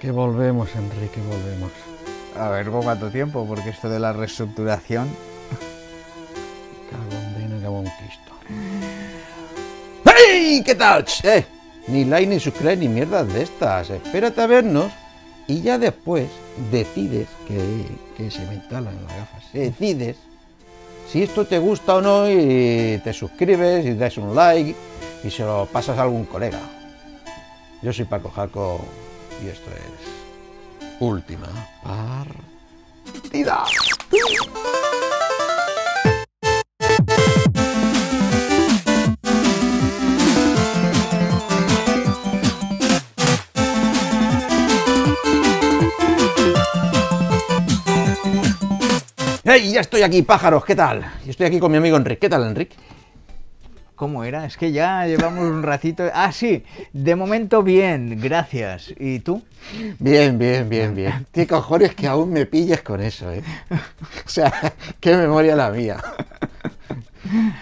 Que volvemos, Enrique, volvemos. A ver, ¿por cuánto tiempo? Porque esto de la reestructuración... Cagón que conquisto. ¡Hey! ¿Qué tal? Eh, ni like ni subscribe ni mierdas de estas. Espérate a vernos y ya después decides que, que se me instalan las gafas. Decides si esto te gusta o no y te suscribes y das un like y se lo pasas a algún colega. Yo soy Paco Jaco y esto es Última Partida. ¡Hey! Ya estoy aquí, pájaros, ¿qué tal? Estoy aquí con mi amigo Enrique. ¿Qué tal, Enrique? ¿Cómo era? Es que ya llevamos un ratito. Ah, sí, de momento bien, gracias. ¿Y tú? Bien, bien, bien, bien. ¿Qué cojones que aún me pilles con eso, eh? O sea, qué memoria la mía.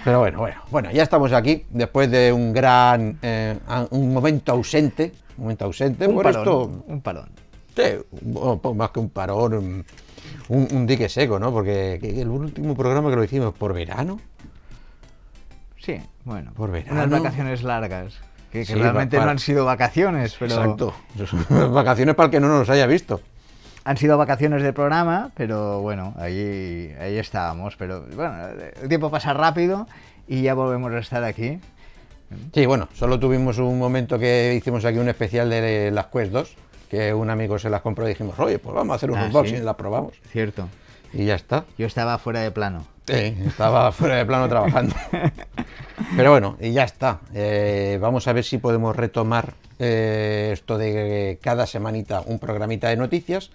Pero bueno, bueno, bueno, ya estamos aquí después de un gran, eh, un momento ausente, un momento ausente. Un por parón, esto, un parón. Sí, un- más que un parón, un, un dique seco, ¿no? Porque que el último programa que lo hicimos por verano, Sí, bueno. Por verano. Unas vacaciones largas. Que, que Sí, realmente va- no han sido vacaciones, pero... exacto, vacaciones para el que no nos haya visto. Han sido vacaciones del programa, pero bueno, ahí, ahí estábamos. Pero bueno, el tiempo pasa rápido y ya volvemos a estar aquí. Sí, bueno, solo tuvimos un momento que hicimos aquí un especial de las Quest 2, que un amigo se las compró y dijimos, oye, pues vamos a hacer un Ah, unboxing, ¿sí? las probamos. Cierto. Y ya está. Yo estaba fuera de plano. Sí, estaba fuera de plano trabajando. Pero bueno, y ya está. Eh, vamos a ver si podemos retomar eh, esto de cada semanita un programita de noticias.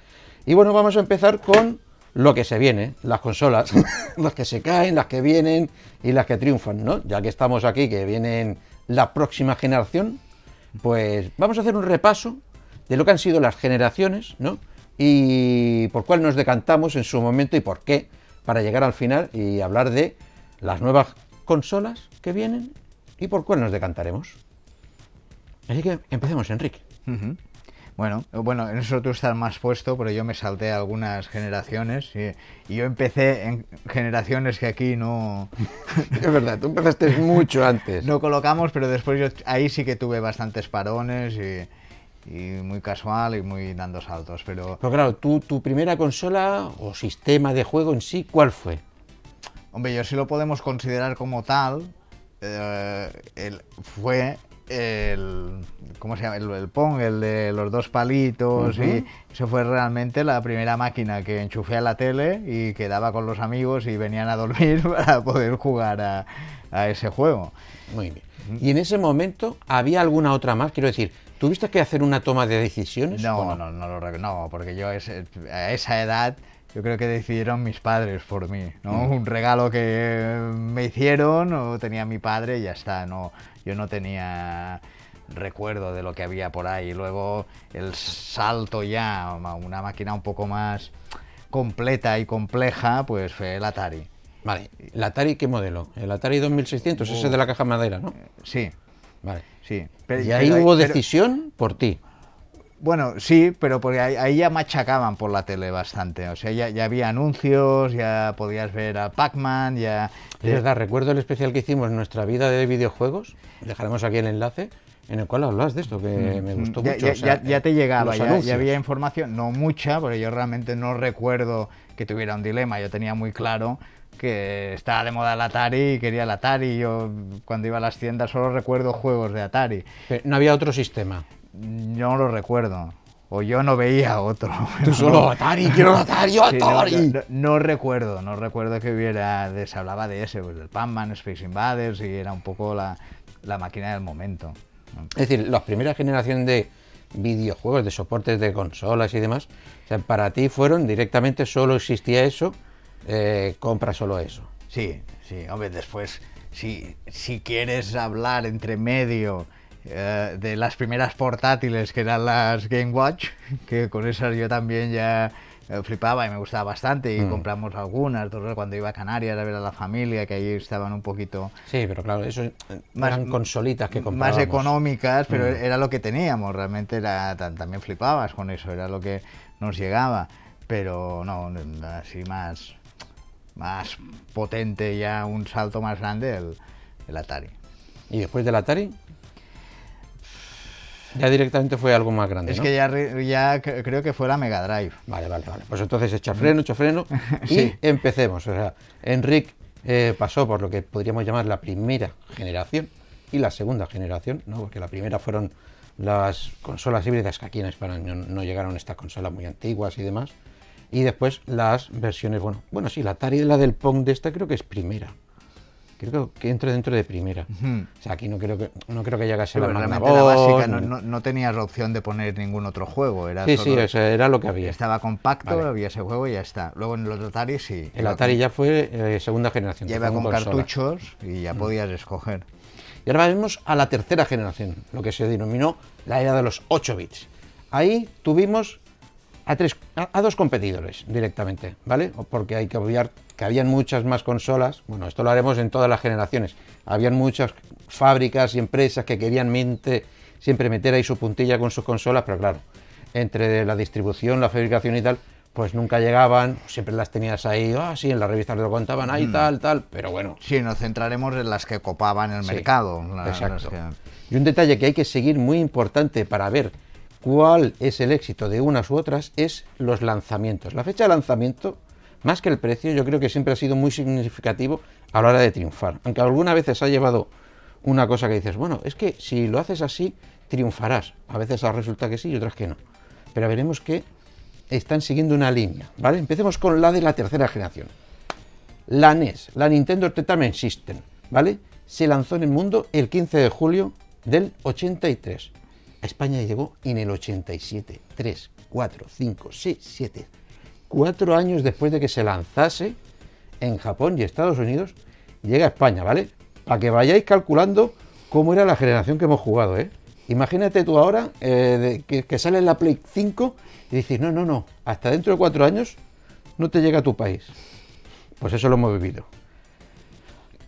Y bueno, vamos a empezar con lo que se viene, las consolas, las que se caen, las que vienen y las que triunfan, ¿no? Ya que estamos aquí, que vienen la próxima generación, pues vamos a hacer un repaso de lo que han sido las generaciones, ¿no? Y por cuál nos decantamos en su momento y por qué, para llegar al final y hablar de las nuevas consolas que vienen y por cuál nos decantaremos. Así que empecemos, Enrique. Ujú. Bueno, eh, bueno, en eso tú estás más puesto, pero yo me salté algunas generaciones y, y yo empecé en generaciones que aquí no, Es verdad, tú empezaste mucho antes. no colocamos, pero después yo ahí sí que tuve bastantes parones y, y muy casual y muy dando saltos, pero Pero claro, tú, tu primera consola o sistema de juego en sí, ¿cuál fue? Hombre, yo sí lo podemos considerar como tal. eh, el- fue el. ¿Cómo se llama? El, el Pong, el de los dos palitos. Y eso fue realmente la primera máquina que enchufé a la tele y quedaba con los amigos y venían a dormir para poder jugar a, a ese juego. Muy bien. ¿Y en ese momento había alguna otra más? Quiero decir, ¿tuviste que hacer una toma de decisiones? No, no, no, lo rec- no, porque yo a esa edad yo creo que decidieron mis padres por mí, ¿no? Un regalo que me hicieron o tenía mi padre y ya está, no, yo no tenía recuerdo de lo que había por ahí. Luego el salto ya a una máquina un poco más completa y compleja, pues fue el Atari. Vale, ¿el Atari qué modelo? El Atari 2600, ese de la caja madera, ¿no? Sí, Vale. Sí. y ahí pero- hubo pero- decisión por ti. Bueno, sí, pero porque ahí, ya machacaban por la tele bastante. O sea, ya, ya había anuncios, ya podías ver a Pac-Man, ya... Es verdad, recuerdo el especial que hicimos en nuestra vida de videojuegos, dejaremos aquí el enlace, en el cual hablas de esto, que me gustó Mm, ya, mucho. ya- o sea, ya- ya te llegaba, ya, anuncios. ya había información, no mucha, porque yo realmente no recuerdo que tuviera un dilema. Yo tenía muy claro que estaba de moda el Atari y quería el Atari. Yo cuando iba a las tiendas solo recuerdo juegos de Atari. Pero no había otro sistema. No lo recuerdo. O yo no veía otro. Tú solo Atari, quiero Atari, yo Sí, no, Atari. no- no recuerdo, no recuerdo que hubiera, de- se hablaba de ese, pues del Pac-Man, Space Invaders, y era un poco la, la máquina del momento. Es decir, las primeras generaciones de videojuegos, de soportes de consolas y demás, o sea, para ti fueron directamente solo existía eso, eh, compra solo eso. Sí, sí, hombre, después, si, si quieres hablar entre medio eh, de las primeras portátiles que eran las Game Watch, que con esas yo también ya eh, flipaba y me gustaba bastante y Mm. compramos algunas, cuando iba a Canarias a ver a la familia, que ahí estaban un poquito Sí, pero claro, eso Más- eran consolitas que más económicas, pero Mm. era lo que teníamos, realmente era, ta- también flipabas con eso, era lo que nos llegaba, pero no, así más, más potente ya, un salto más grande el, el Atari. Y después del Atari, ya directamente fue algo más grande. Es ¿no? que ya, ya cre- creo que fue la Mega Drive. Vale, vale, vale. Pues entonces echa freno, echa freno y Sí. empecemos. O sea, Enric eh, pasó por lo que podríamos llamar la primera generación y la segunda generación, ¿no? Porque la primera fueron las consolas híbridas que aquí en España no, no llegaron estas consolas muy antiguas y demás. Y después las versiones, bueno, bueno, sí, la Atari, la del Pong de esta creo que es primera. Creo que entra dentro de primera. Ujú. O sea, aquí no creo que no creo que llegase Pero la realmente la básica, no, no- no tenías la opción de poner ningún otro juego. Era Sí, sí, solo- o sea, era lo que había. Estaba compacto, Vale. había ese juego y ya está. Luego en los Atari sí. El Atari ya fue eh, segunda generación. fue con consola. Mm. cartuchos y ya podías escoger. Y ahora vamos a la tercera generación, lo que se denominó la era de los 8 bits. Ahí tuvimos a, tres, a, a dos competidores directamente, ¿vale? Porque hay que obviar que habían muchas más consolas, bueno, esto lo haremos en todas las generaciones, habían muchas fábricas y empresas que querían mente- siempre meter ahí su puntilla con sus consolas, pero claro, entre la distribución, la fabricación y tal, pues nunca llegaban, siempre las tenías ahí, ah, sí, en las revistas lo contaban, ahí tal, tal, pero bueno, Sí, nos centraremos en las que copaban el Sí, mercado. la- Exacto. que- Y un detalle que hay que seguir muy importante para ver cuál es el éxito de unas u otras es los lanzamientos. La fecha de lanzamiento, más que el precio, yo creo que siempre ha sido muy significativo a la hora de triunfar. Aunque algunas veces ha llevado una cosa que dices, bueno, es que si lo haces así, triunfarás. A veces resulta que sí y otras que no. Pero veremos que están siguiendo una línea, ¿vale? Empecemos con la de la tercera generación. La NES, la Nintendo Entertainment System, ¿vale? Se lanzó en el mundo el 15 de julio del 83. A España llegó en el 87. 3, 4, 5, 6, 7. Cuatro años después de que se lanzase en Japón y Estados Unidos, llega a España, ¿vale? Para que vayáis calculando cómo era la generación que hemos jugado, ¿eh? Imagínate tú ahora eh, que sale la Play 5 y dices, no, no, no, hasta dentro de cuatro años no te llega a tu país. Pues eso lo hemos vivido.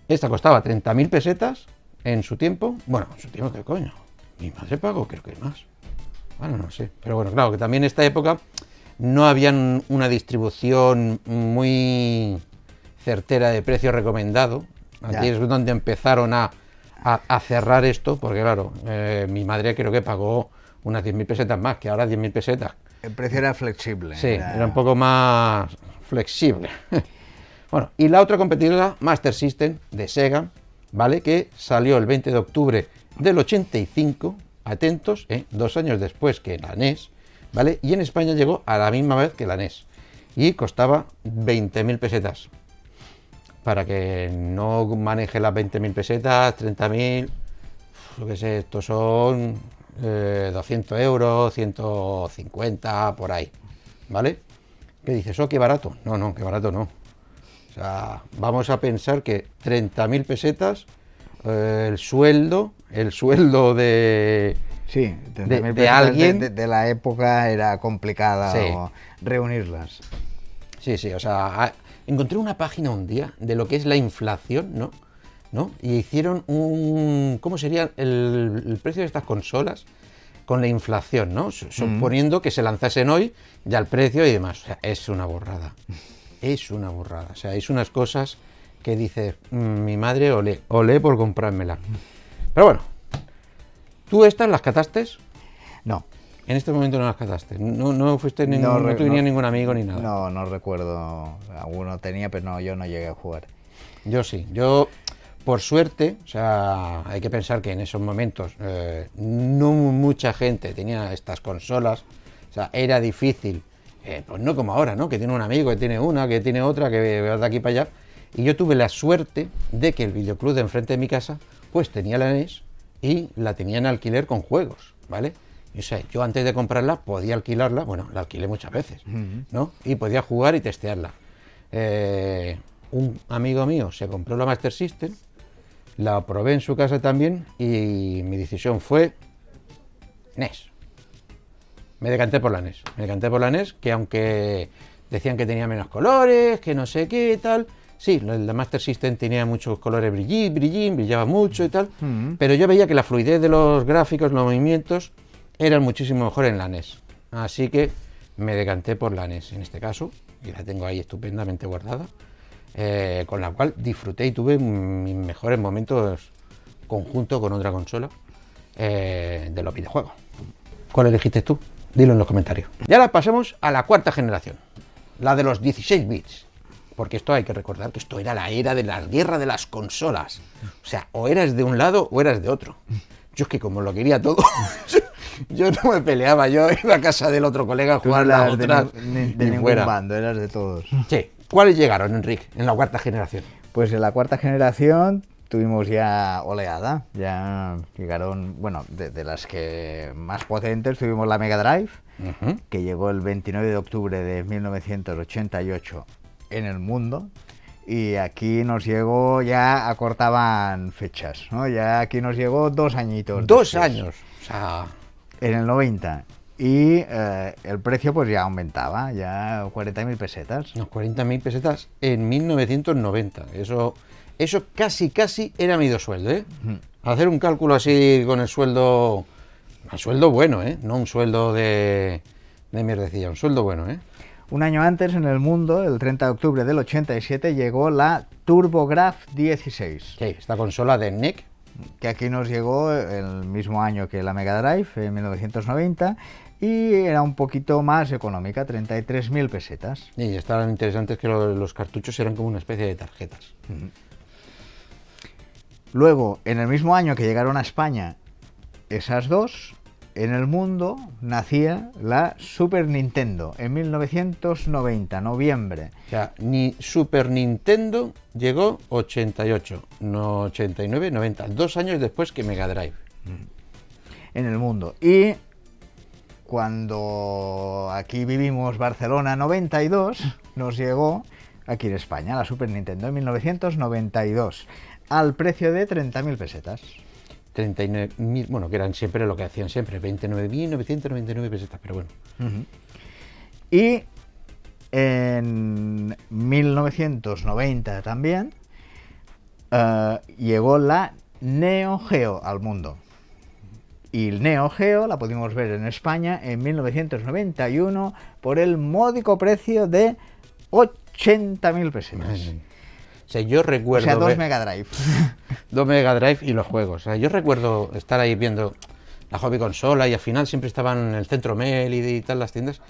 Esta costaba 30.000 pesetas en su tiempo. Bueno, en su tiempo, ¿qué coño? Mi madre pagó, creo que más. Bueno, no sé. Pero bueno, claro, que también en esta época no había una distribución muy certera de precio recomendado. Aquí Ya. es donde empezaron a, a- a cerrar esto, porque claro, eh, mi madre creo que pagó unas 10.000 pesetas más, que ahora 10.000 pesetas. El precio era flexible. Sí, era un poco más flexible. bueno, y la otra competidora, Master System de Sega, ¿vale? Que salió el 20 de octubre del 85, atentos, ¿eh? dos años después que la NES, ¿vale? Y en España llegó a la misma vez que la NES. Y costaba 20.000 pesetas. Para que no maneje las 20.000 pesetas, 30.000, lo que sé, estos son eh, 200 euros, 150, por ahí, ¿vale? ¿Qué dices? Oh, qué barato. No, no, qué barato no. O sea, vamos a pensar que 30.000 pesetas, eh, el sueldo, el sueldo de... Sí, de- 30.000 de pesetas alguien- de, de la época era complicada Sí. o reunirlas. Sí, sí, o sea, encontré una página un día de lo que es la inflación, ¿no? ¿No? Y hicieron un... ¿Cómo sería el, el precio de estas consolas? Con la inflación, ¿no? Su- Suponiendo que se lanzasen hoy, ya el precio y demás. O sea, es una borrada. Es una borrada. O sea, es unas cosas que dice mi madre olé, olé por comprármela. Pero bueno, ¿tú estas las cataste? No, En este momento no las cataste. No, no fuiste ningún, No no, ningún amigo ni nada. no, no recuerdo. Alguno tenía, pero no, yo no llegué a jugar. Yo sí, yo por suerte, o sea, hay que pensar que en esos momentos eh, no mucha gente tenía estas consolas, o sea, era difícil, eh, pues no como ahora, ¿no? Que tiene un amigo, que tiene una, que tiene otra, que va de aquí para allá. Y yo tuve la suerte de que el videoclub de enfrente de mi casa, pues tenía la NES y la tenía en alquiler con juegos, ¿vale? Y, o sea, yo antes de comprarla podía alquilarla, bueno, la alquilé muchas veces, ¿no? Y podía jugar y testearla. Eh, un amigo mío se compró la Master System, la probé en su casa también y mi decisión fue NES. Me decanté por la NES. Me decanté por la NES, que aunque Decían que tenía menos colores, que no sé qué tal. Sí, de Master System tenía muchos colores brillín, brillín, brillaba mucho y tal. Mm. Pero yo veía que la fluidez de los gráficos, los movimientos, eran muchísimo mejor en la NES. Así que me decanté por la NES en este caso, y la tengo ahí estupendamente guardada, eh, con la cual disfruté y tuve mis mejores momentos conjunto con otra consola eh, de los videojuegos. ¿Cuál elegiste tú? Dilo en los comentarios. Y ahora pasemos a la cuarta generación, la de los 16 bits. Porque esto hay que recordar que esto era la era de la guerra de las consolas. O sea, o eras de un lado o eras de otro. Yo es que como lo quería todo, yo no me peleaba, yo iba a casa del otro colega a no jugar la de, otra ni- de ningún fuera. bando, eras de todos. Sí. ¿Cuáles llegaron, Enrique, en la cuarta generación? Pues en la cuarta generación tuvimos ya oleada, ya llegaron, bueno, de, de las que más potentes tuvimos la Mega Drive, que llegó el 29 de octubre de 1988 en el mundo. Y aquí nos llegó, ya acortaban fechas, ¿no? Ya aquí nos llegó dos añitos. Dos después, años. O sea, En el 90. Y eh, el precio pues ya aumentaba, ya 40.000 pesetas. unos 40.000 pesetas en 1990. Eso, eso casi, casi era medio sueldo, ¿eh? Ujú. Hacer un cálculo así con el sueldo, un sueldo bueno, ¿eh? No un sueldo de, de mierdecilla, un sueldo bueno, ¿eh? Un año antes, en el mundo, el 30 de octubre del 87, llegó la TurboGrafx 16, Sí, esta consola de NEC, que aquí nos llegó el mismo año que la Mega Drive, en 1990, y era un poquito más económica, 33.000 pesetas. y estaban interesantes que lo- los cartuchos eran como una especie de tarjetas. Luego, en el mismo año que llegaron a España esas dos, en el mundo nacía la Super Nintendo, en 1990, noviembre. O sea, ni Super Nintendo llegó 88, no 89, 90, dos años después que Mega Drive. en el mundo. Y cuando aquí vivimos Barcelona 92, nos llegó aquí en España la Super Nintendo en 1992 al precio de 30.000 pesetas. 39.000, bueno, que eran siempre lo que hacían siempre, 29.999 pesetas, pero bueno. Y en 1990 también eh, llegó la Neo Geo al mundo. Y el Neo Geo la pudimos ver en España en 1991 por el módico precio de 80.000 pesetas. Sea, yo O recuerdo sea, dos Mega Drive. dos Mega Drive y los juegos. O sea, yo recuerdo estar ahí viendo la hobby consola y al final siempre estaban en el centro Mel y, y tal las tiendas.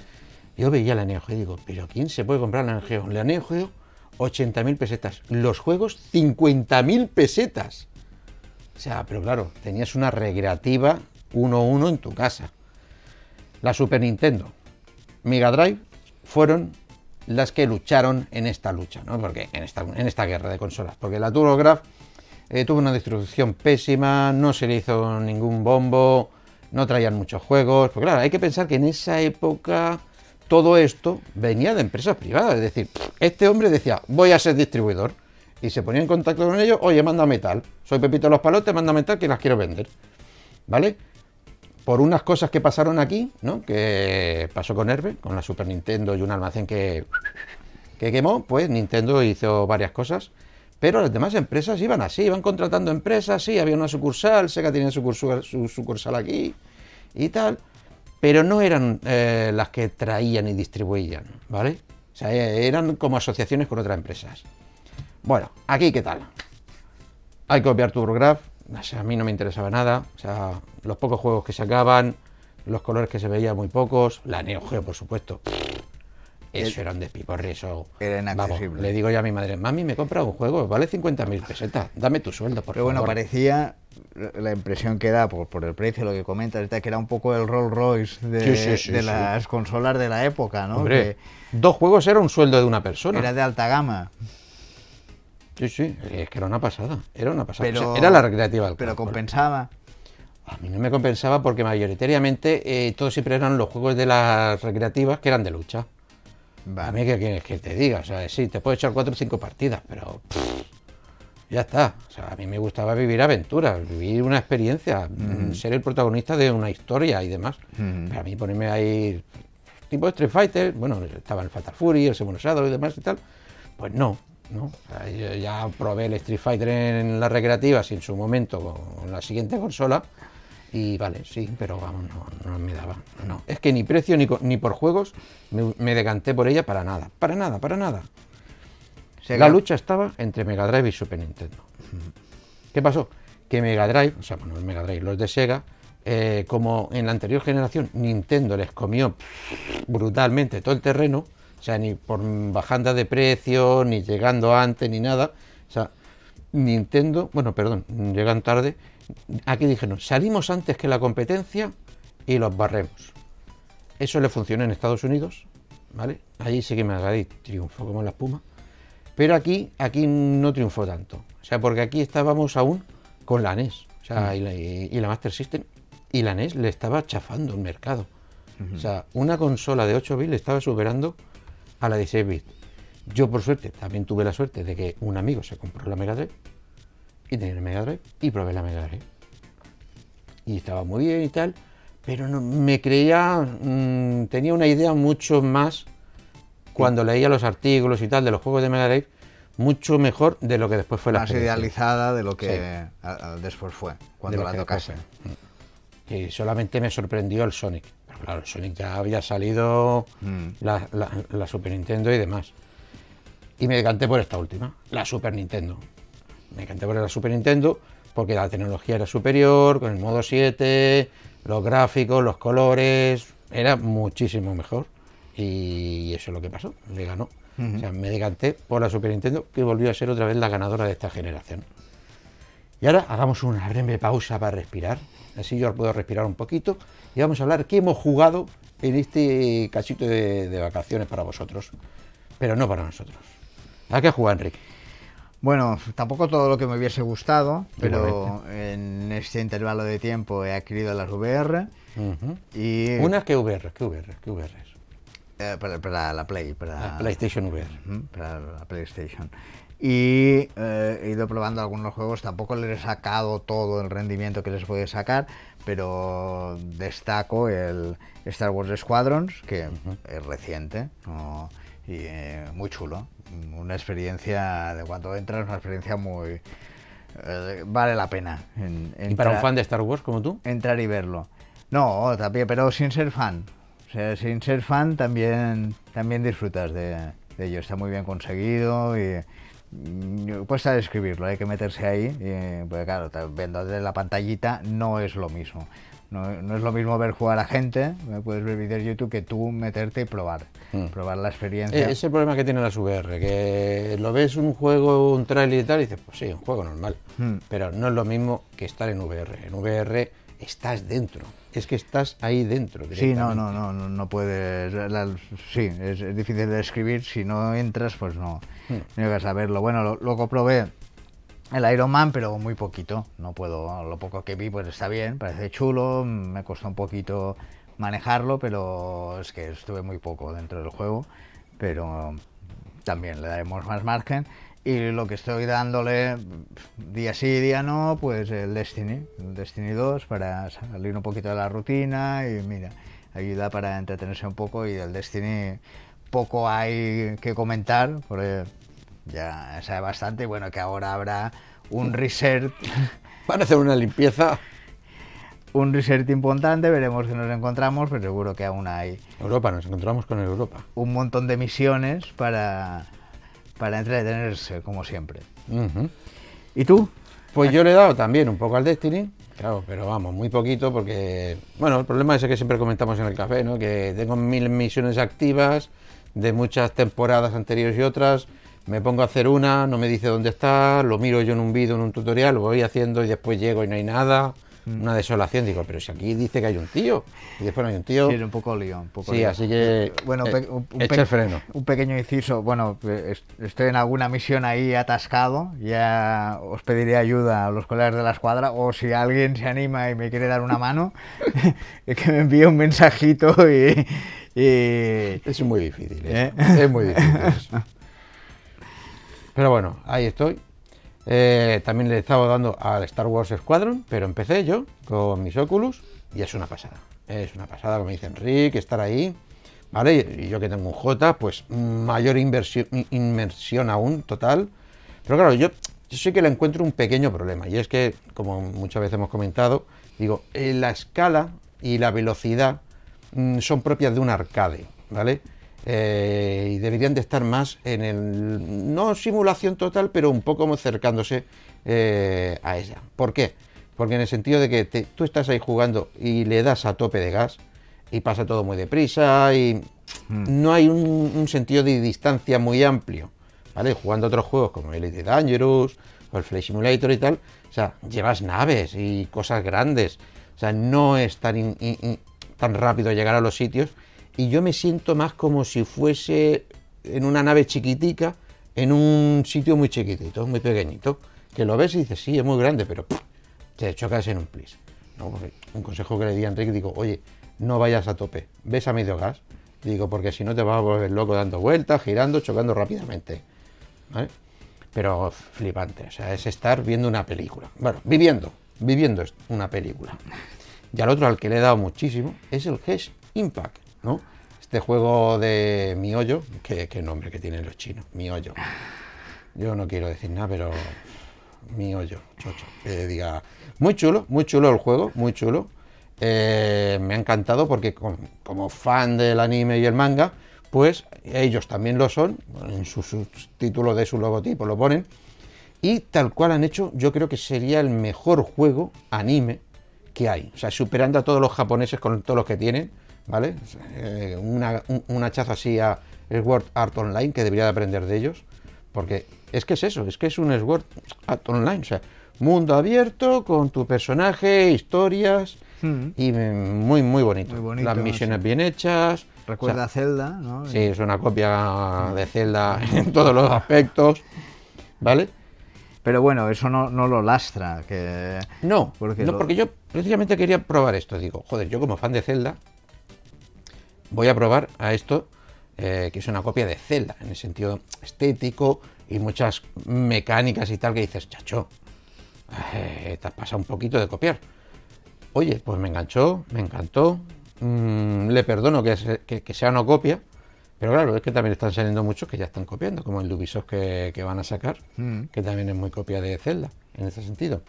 Yo veía la Neo Geo y digo, pero ¿quién se puede comprar la Neo Geo? La Neo Geo, 80.000 pesetas. Los juegos, 50.000 pesetas. O sea, pero claro, tenías una recreativa 1-1 en tu casa. La Super Nintendo, Mega Drive fueron las que lucharon en esta lucha, ¿no? Porque en esta, en esta guerra de consolas. Porque la TurboGrafx eh, tuvo una distribución pésima, no se le hizo ningún bombo, no traían muchos juegos. Porque claro, hay que pensar que en esa época todo esto venía de empresas privadas. Es decir, este hombre decía, voy a ser distribuidor. Y se ponía en contacto con ellos, oye, mándame tal. Soy Pepito Los Palotes, mándame tal que las quiero vender. ¿Vale? Por unas cosas que pasaron aquí, ¿no? Que pasó con Herbe, con la Super Nintendo y un almacén que, que quemó, pues Nintendo hizo varias cosas, pero las demás empresas iban así, iban contratando empresas, sí, había una sucursal, Sega tenía su sucursal, su sucursal aquí y tal, pero no eran eh, las que traían y distribuían, ¿vale? O sea, eh, eran como asociaciones con otras empresas. Bueno, aquí qué tal. Hay que copiar TurboGrafx, o sea, a mí no me interesaba nada, o sea, los pocos juegos que sacaban, los colores que se veían muy pocos, la Neo Geo, por supuesto. Eso era un despiporre, eso. Era Vamos, inaccesible. le digo yo a mi madre, mami, me compra un juego, vale 50.000 pesetas, dame tu sueldo, por Pero bueno, favor". parecía la impresión que da por, por el precio, lo que comentas, que era un poco el Rolls Royce de, Sí, sí, sí, de las consolas de la época, ¿no? Hombre, dos juegos era un sueldo de una Que persona. era de alta gama. Sí, sí, es que era una pasada, era una pasada. Pero- O sea, era la recreativa Pero compensaba. A mí no me compensaba porque mayoritariamente eh, todos siempre eran los juegos de las recreativas que eran de lucha. A mí que quieres que te diga, o sea, sí, te puedo echar cuatro o cinco partidas, pero pff, ya está. O sea, a mí me gustaba vivir aventuras, vivir una experiencia, mm, ser el protagonista de una historia y demás. Ujú. Pero a mí ponerme ahí, tipo Street Fighter, bueno, estaba el Fatal Fury, el Segundo Shadow y demás y tal, pues no, ¿no? yo ya probé el Street Fighter en las recreativas y en su momento con la siguiente consola y vale, sí, pero vamos, no, me daba. No, es que ni precio ni, ni por juegos me, decanté por ella para nada, para nada, para nada. La lucha estaba entre Mega Drive y Super Nintendo. ¿Qué pasó? Que Mega Drive, o sea, bueno, el Mega Drive, los de Sega, eh, como en la anterior generación Nintendo les comió brutalmente todo el terreno, o sea, ni por bajanda de precio, ni llegando antes, ni nada. O sea, Nintendo, bueno, perdón, llegan tarde. Aquí dijeron, salimos antes que la competencia y los barremos. Eso le funcionó en Estados Unidos, ¿vale? Allí sí que Mega triunfó como la espuma. Pero aquí, aquí no triunfó tanto. O sea, porque aquí estábamos aún con la NES. O sea, mm. y, la, Master System. Y la NES le estaba chafando el mercado. O sea, una consola de 8 bits le estaba superando a la 16 bits. Yo, por suerte, también tuve la suerte de que un amigo se compró la Mega Drive y tenía la Mega Drive y probé la Mega Drive. Y estaba muy bien y tal, pero no, me creía, mm, tenía una idea mucho más cuando leía los artículos y tal de los juegos de Mega Drive, mucho mejor de lo que después fue la Más idealizada de lo que después fue, cuando la tocaste. Y solamente me sorprendió el Sonic claro, Sonic ya había salido mm. la, Super Nintendo y demás. Y me decanté por esta última, la Super Nintendo. Me decanté por la Super Nintendo porque la tecnología era superior, con el modo 7, los gráficos, los colores, era muchísimo mejor. Y eso es lo que pasó, le ganó. O sea, me decanté por la Super Nintendo, que volvió a ser otra vez la ganadora de esta generación. Y ahora hagamos una breve pausa para respirar. Así yo puedo respirar un poquito. Y vamos a hablar qué hemos jugado en este cachito de, vacaciones para vosotros. Pero no para nosotros. ¿A qué jugar, Enrique? Bueno, tampoco todo lo que me hubiese gustado, pero en este intervalo de tiempo he adquirido las VR. y... ¿Unas qué VR? ¿Qué VR? ¿Qué VR eh, para, la Play. Para la PlayStation VR. para la PlayStation y eh, he ido probando algunos juegos, tampoco les he sacado todo el rendimiento que les puede sacar, pero destaco el Star Wars Squadrons, que es reciente y eh, muy chulo, una experiencia de cuando entras, una experiencia muy... Eh, vale la pena. ¿Y para un fan de Star Wars como tú? Entrar y verlo. No, también, pero sin ser fan. O sea, sin ser fan también, también disfrutas de, de ello. Está muy bien conseguido y cuesta describirlo, hay que meterse ahí, eh, porque claro, viendo desde la pantallita no es lo mismo. No, es lo mismo ver jugar a gente, puedes ver vídeos de YouTube, que tú meterte y probar, hmm. probar la experiencia. Eh, es el problema que tiene las VR, que lo ves un juego, un trailer y tal, y dices, pues sí, un juego normal, hmm. pero no es lo mismo que estar en VR. En VR estás dentro es que estás ahí dentro. Sí, no, no, no, no, puedes. sí, es, difícil de describir. Si no entras, pues no, hmm. no llegas a verlo. Bueno, luego probé el Iron Man, pero muy poquito. No puedo. Lo poco que vi, pues está bien, parece chulo. Me costó un poquito manejarlo, pero es que estuve muy poco dentro del juego. Pero también le daremos más margen. Y lo que estoy dándole día sí, día no, pues el Destiny, el Destiny 2 para salir un poquito de la rutina y mira, ayuda para entretenerse un poco y del Destiny poco hay que comentar, porque ya sabe bastante, bueno, que ahora habrá un reset. Van a hacer una limpieza. Un reset importante, veremos que nos encontramos, pero seguro que aún hay. Europa, nos encontramos con Europa. Un montón de misiones para para entretenerse, como siempre. ¿Y tú? Pues yo le he dado también un poco al Destiny, claro, pero vamos, muy poquito porque, bueno, el problema es el que siempre comentamos en el café, ¿no? Que tengo mil misiones activas de muchas temporadas anteriores y otras, me pongo a hacer una, no me dice dónde está, lo miro yo en un vídeo, en un tutorial, lo voy haciendo y después llego y no hay nada. Mm. una desolación. Digo, pero si aquí dice que hay un tío, y después no hay un tío. Sí, un poco lío. Un poco sí, así que. Bueno, eh, un, el freno. Un pequeño inciso. Bueno, estoy en alguna misión ahí atascado. Ya os pediré ayuda a los colegas de la escuadra, o si alguien se anima y me quiere dar una mano, que me envíe un mensajito y. Es muy difícil, ¿eh? es muy difícil. Pero bueno, ahí estoy. Eh, también le he estado dando al Star Wars Squadron, pero empecé yo con mis Oculus y es una pasada. Es una pasada, como dice Enrique, estar ahí. ¿vale? Y yo que tengo un J, pues mayor inversión, inmersión aún, total. Pero claro, yo, yo sí que le encuentro un pequeño problema, y es que, como muchas veces hemos comentado, digo, eh, la escala y la velocidad mm, son propias de un arcade, ¿vale? Eh, y deberían de estar más en el, no simulación total, pero un poco acercándose eh, a ella. ¿Por qué? Porque en el sentido de que tú estás ahí jugando y le das a tope de gas y pasa todo muy deprisa y hmm. no hay un, sentido de distancia muy amplio, ¿vale? Jugando otros juegos como Elite Dangerous o el Flight Simulator y tal, o sea, llevas naves y cosas grandes, o sea, no es tan, tan rápido llegar a los sitios y yo me siento más como si fuese en una nave chiquitica, en un sitio muy chiquitito, muy pequeñito, que lo ves y dices, sí, es muy grande, pero te chocas en un plis. un consejo que le di a Enrique, digo, oye, no vayas a tope, ves a medio gas, digo, porque si no te vas a volver loco dando vueltas, girando, chocando rápidamente. Pero flipante, o sea, es estar viendo una película. Bueno, viviendo, viviendo una película. Y al otro al que le he dado muchísimo es el Hesh Impact. Este juego de miollo, que, nombre que tienen los chinos, miollo. Yo no quiero decir nada, pero miollo, chocho, que diga, muy chulo, muy chulo el juego, muy chulo. Eh, me ha encantado porque como fan del anime y el manga, pues ellos también lo son, en su, título de su logotipo lo ponen, y tal cual han hecho, yo creo que sería el mejor juego anime que hay, o sea, superando a todos los japoneses con todos los que tienen, ¿vale? Eh, un, hachazo así a Sword Art Online, que debería de aprender de ellos, porque es que es eso, es que es un Sword Art Online, o sea, mundo abierto con tu personaje, historias, hmm. y muy, muy bonito. Las misiones bien hechas. Recuerda a Zelda, ¿no? Sí, es una copia de Zelda en todos los aspectos, ¿vale? Pero bueno, eso no, lo lastra. Que... No, porque, no porque yo precisamente quería probar esto. Digo, joder, yo como fan de Zelda, voy a probar a esto, eh, que es una copia de Zelda, en el sentido estético y muchas mecánicas y tal, que dices, chacho, eh, te has pasado un poquito de copiar. Oye, pues me enganchó, me encantó, mm, le perdono que, sea una copia, pero claro, es que también están saliendo muchos que ya están copiando, como el Ubisoft que, que van a sacar, mm. que también es muy copia de Zelda, en ese sentido.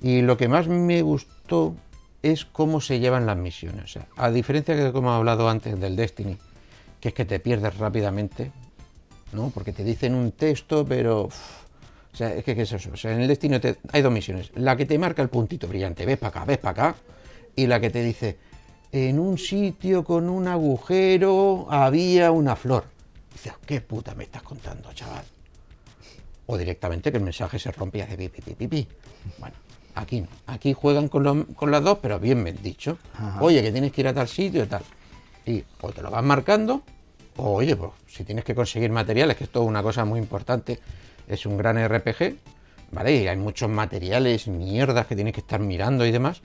Y lo que más me gustó es cómo se llevan las misiones. O sea, a diferencia de como he hablado antes del Destiny, que es que te pierdes rápidamente, ¿no? Porque te dicen un texto, pero... o sea, es que ¿qué es eso? O sea, en el Destiny hay dos misiones. La que te marca el puntito brillante, ves para acá, ves para acá, y la que te dice, en un sitio con un agujero había una flor. dices, ¿qué puta me estás contando, chaval? O directamente que el mensaje se rompe y hace pipi, pipi, pipi. Bueno, Aquí no. Aquí juegan con, con las dos, pero bien me dicho. Oye, que tienes que ir a tal sitio y tal. Y o te lo vas marcando, o oye, pues si tienes que conseguir materiales, que esto es una cosa muy importante, es un gran RPG, ¿vale? Y hay muchos materiales, mierdas que tienes que estar mirando y demás.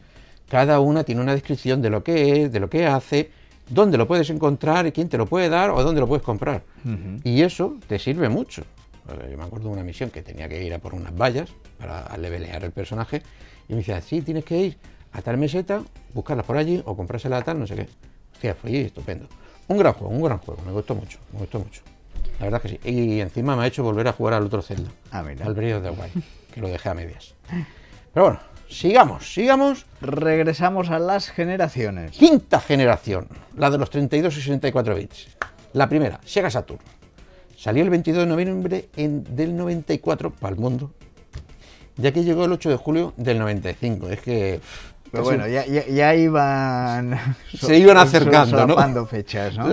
Cada una tiene una descripción de lo que es, de lo que hace, dónde lo puedes encontrar, quién te lo puede dar o dónde lo puedes comprar. Y eso te sirve mucho. Yo me acuerdo de una misión que tenía que ir a por unas vallas para levelear el personaje y me decía, sí, tienes que ir a tal meseta, buscarlas por allí o comprársela a tal, no sé qué. Hostia, fue estupendo. Un gran juego, un gran juego, me gustó mucho, me gustó mucho. La verdad que sí. Y encima me ha hecho volver a jugar al otro Zelda, ah, al Breath de Wild, que lo dejé a medias. Pero bueno, sigamos, sigamos. Regresamos a las generaciones. Quinta generación, la de los 32 y 64 bits. La primera, Sega Saturn. Salió el 22 de noviembre del 94 para el mundo, ya que llegó el 8 de julio del 95. Es que... Pero bueno, ya, ya, iban... Se iban acercando, ¿no? fechas, ¿no?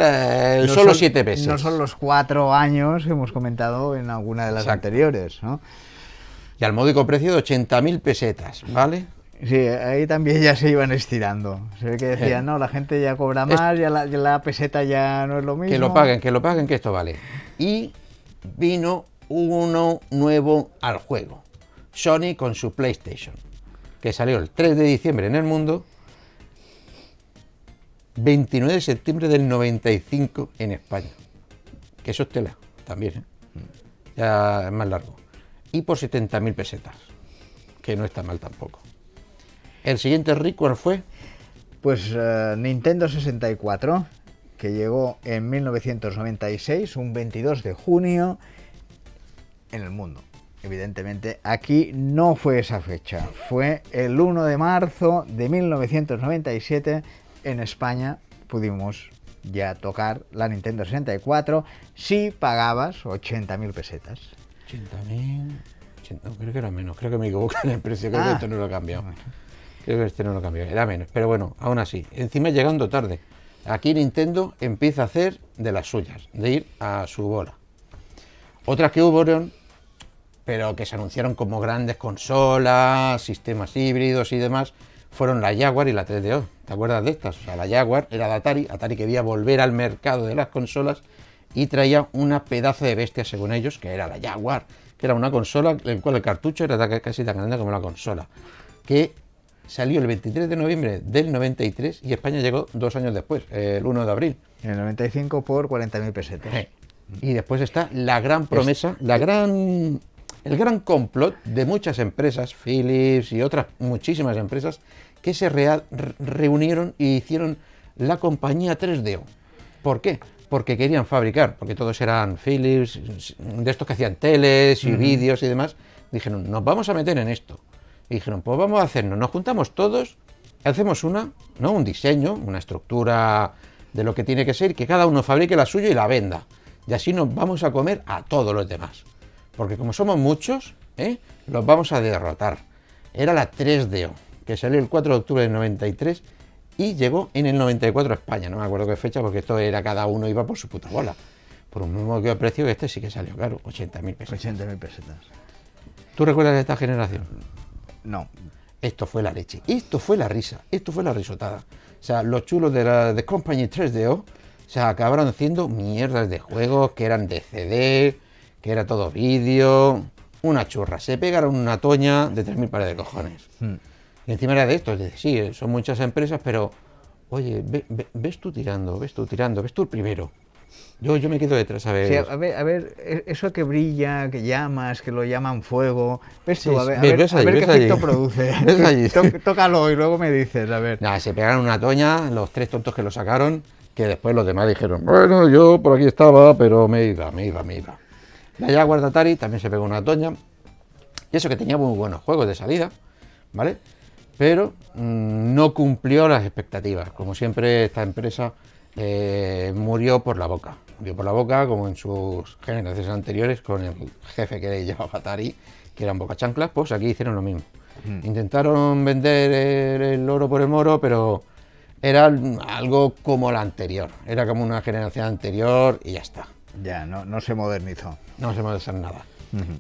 solo siete meses. No son los cuatro años que hemos comentado en alguna de las anteriores, ¿no? Y al módico precio de 80.000 pesetas, ¿vale? Sí, ahí también ya se iban estirando. Se ve que decían, no, la gente ya cobra más, ya, la, peseta ya no es lo mismo. Que lo paguen, que lo paguen, que esto vale. Y vino uno nuevo al juego. Sony con su PlayStation, que salió el 3 de diciembre en el mundo, 29 de septiembre del 95 en España. Que eso es tela, también, ¿eh? ya es más largo. Y por 70.000 pesetas, que no está mal tampoco. El siguiente rico fue? Pues eh, Nintendo 64, que llegó en 1996, un 22 de junio, en el mundo. Evidentemente, aquí no fue esa fecha, fue el 1 de marzo de 1997 en España pudimos ya tocar la Nintendo 64 si pagabas 80.000 pesetas. 80.000. No, creo que era menos, creo que me equivoco en el precio, creo que Ah. esto no lo he cambiado. Creo que este no lo he cambiado, era menos, pero bueno, aún así, encima llegando tarde. Aquí Nintendo empieza a hacer de las suyas, de ir a su bola. Otras que hubo, pero que se anunciaron como grandes consolas, sistemas híbridos y demás, fueron la Jaguar y la 3DO. ¿Te acuerdas de estas? O sea, la Jaguar era de Atari, Atari quería volver al mercado de las consolas y traía una pedazo de bestia, según ellos, que era la Jaguar, que era una consola en cual el cartucho era casi tan grande como la consola, que salió el 23 de noviembre del 93 y España llegó dos años después, el 1 de abril. En el 95 por 40.000 pesetas. Y después está la gran promesa, la gran, el gran complot de muchas empresas, Philips y otras muchísimas empresas, que se re- reunieron y hicieron la compañía 3DO. ¿Por qué? Porque querían fabricar, porque todos eran Philips, de estos que hacían teles y vídeos y demás. Dijeron, nos vamos a meter en esto. Y dijeron, pues vamos a hacernos, nos juntamos todos, hacemos una, ¿no? Un diseño, una estructura de lo que tiene que ser, que cada uno fabrique la suya y la venda. Y así nos vamos a comer a todos los demás. Porque como somos muchos, ¿eh? los vamos a derrotar. Era la 3DO, que salió el 4 de octubre del 93 y llegó en el 94 a España. No me acuerdo qué fecha, porque esto era cada uno iba por su puta bola. Por un mismo que precio que este sí que salió caro, 80.000 pesos. 80.000 pesetas. ¿Tú recuerdas de esta generación? No. Esto fue la leche, esto fue la risa, esto fue la risotada. O sea, los chulos de la de Company 3DO, o sea, acabaron haciendo mierdas de juegos que eran de CD, que era todo vídeo, una churra. Se pegaron una toña de 3.000 pares de cojones. Hmm. Y encima era de esto, es decir, sí, son muchas empresas, pero, oye, ve- ve- ves tú tirando, ves tú tirando, ves tú el primero. Yo, yo me quedo detrás a ver. Sí, a ver, a ver, e- eso que brilla, que llamas, que lo llaman fuego. ¿Ves tú? A ver, a a qué efecto produce. Allí. Tó- Tócalo y luego me dices, a ver. Nada, se pegaron una toña, los tres tontos que lo sacaron, que después los demás dijeron, bueno, yo por aquí estaba, pero me iba, me iba, me iba. La Jaguar Atari también se pegó una toña, y eso que tenía muy buenos juegos de salida, ¿vale? Pero mm, no cumplió las expectativas. Como siempre, esta empresa eh, murió por la boca. Murió por la boca, como en sus generaciones anteriores, con el jefe que llevaba Atari, que era un boca chanclas, pues aquí hicieron lo mismo. Intentaron vender el, el oro por el moro, pero era algo como la anterior. Era como una generación anterior y ya está. Ya, no, no se modernizó. No se hacer nada.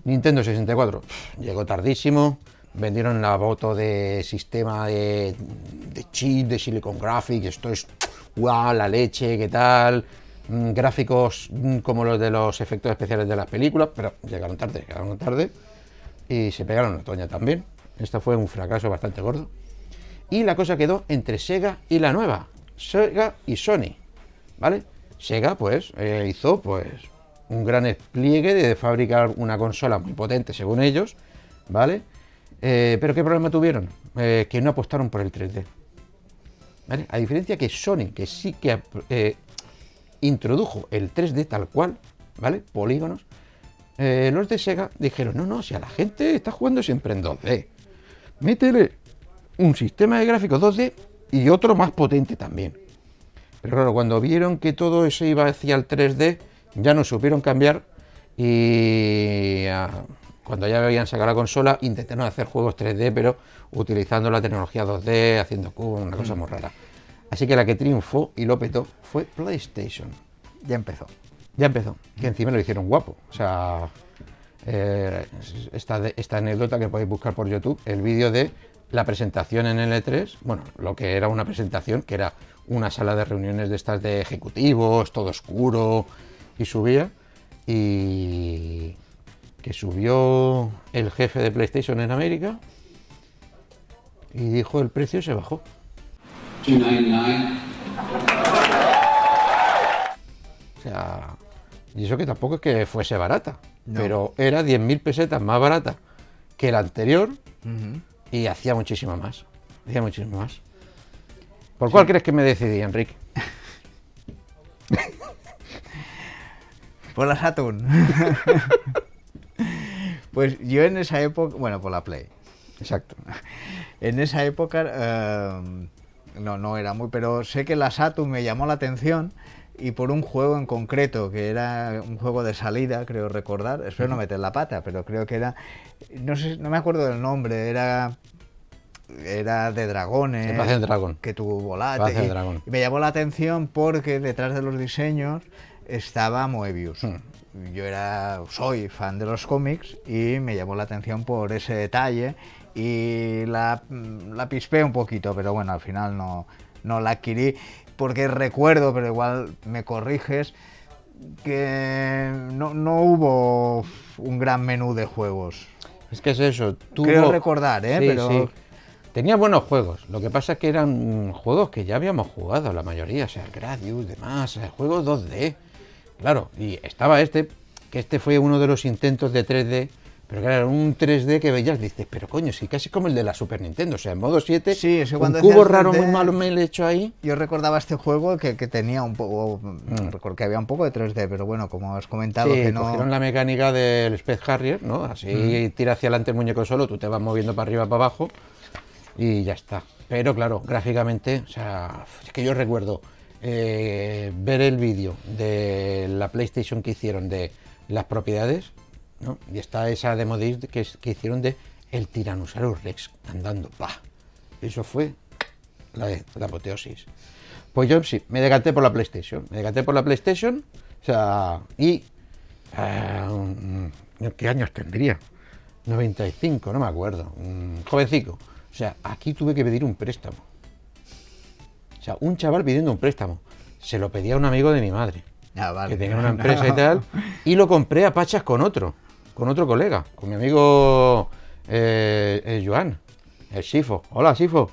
Nintendo 64 pf, llegó tardísimo. Vendieron la voto de sistema de, de chip, de Silicon Graphics. Esto es guau, la leche, qué tal. Mm, gráficos mm, como los de los efectos especiales de las películas, pero llegaron tarde, llegaron tarde. Y se pegaron la toña también. Esto fue un fracaso bastante gordo. Y la cosa quedó entre Sega y la nueva, Sega y Sony, ¿vale? Sega, pues, eh, hizo, pues, un gran despliegue de fabricar una consola muy potente, según ellos, ¿vale? Eh, pero ¿qué problema tuvieron? Eh, que no apostaron por el 3D, A diferencia que Sony, que sí que eh, introdujo el 3D tal cual, ¿vale? Polígonos, eh, los de Sega dijeron, no, no, si a la gente está jugando siempre en 2D, métele un sistema de gráficos 2D y otro más potente también. Pero claro, cuando vieron que todo eso iba hacia el 3D, ya no supieron cambiar y ah, cuando ya habían sacado la consola, intentaron hacer juegos 3D, pero utilizando la tecnología 2D, haciendo cubos, una cosa muy rara. Así que la que triunfó y lo petó fue PlayStation. Ya empezó. Ya empezó, que encima lo hicieron guapo. O sea, eh, esta, esta anécdota que podéis buscar por YouTube, el vídeo de la presentación en L3, bueno, lo que era una presentación, que era una sala de reuniones de estas de ejecutivos, todo oscuro, y subía, y que subió el jefe de PlayStation en América, y dijo el precio y se bajó. 299 O sea, y eso que tampoco es que fuese barata, No. pero era 10.000 pesetas más barata que la anterior y hacía muchísimo más. Hacía muchísimo más. ¿Por cuál crees que me decidí, Enrique? Por la Saturn. pues yo en esa época, bueno, por la Play. Exacto. En esa época eh, no, no era muy, pero sé que la Saturn me llamó la atención y por un juego en concreto, que era un juego de salida, creo recordar, espero no meter la pata, pero creo que era, no sé, no me acuerdo del nombre, era era de dragones, El Dragón. que. Palacio del y- y me llamó la atención porque detrás de los diseños estaba Moebius. Hmm. Yo era, soy fan de los cómics y me llamó la atención por ese detalle y la, la pispé un poquito, pero bueno, al final no, no la adquirí porque recuerdo, pero igual me corriges, que no, no hubo un gran menú de juegos. Es que es eso. Tuvo... Creo recordar, ¿eh? Sí, Pero- sí. Tenía buenos juegos. Lo que pasa es que eran juegos que ya habíamos jugado, la mayoría. O sea, el Gradius, demás, el juego 2D. Claro, y estaba este, que este fue uno de los intentos de 3D. Pero claro, era un 3D que veías, dices, pero coño, sí, casi como el de la Super Nintendo. O sea, en modo 7, Sí, ese un cuando cubo raro 3D, muy malo me he hecho ahí. Yo recordaba este juego que, que tenía un poco, Mm. que había un poco de 3D, pero bueno, como has comentado, Sí, que no... cogieron la mecánica del Space Harrier, ¿no? Así tira hacia adelante el muñeco solo, tú te vas moviendo para arriba, para abajo y ya está. Pero claro, gráficamente, o sea, es que yo recuerdo eh, ver el vídeo de la PlayStation que hicieron de las propiedades, ¿no? Y está esa demo disc que, que hicieron de el Tyrannosaurus Rex andando, ¡pah! Eso fue la, apoteosis. Pues yo sí, me decanté por la PlayStation. Me decanté por la PlayStation, o sea, y. eh, ¿Qué años tendría? 95, no me acuerdo. mm, jovencico. O sea, aquí tuve que pedir un préstamo. O sea, un chaval pidiendo un préstamo. Se lo pedía a un amigo de mi madre Ah, vale. que tenía una empresa y tal, y lo compré a pachas con otro, con otro colega, con mi amigo eh, eh, Joan, el Sifo. Hola, Sifo.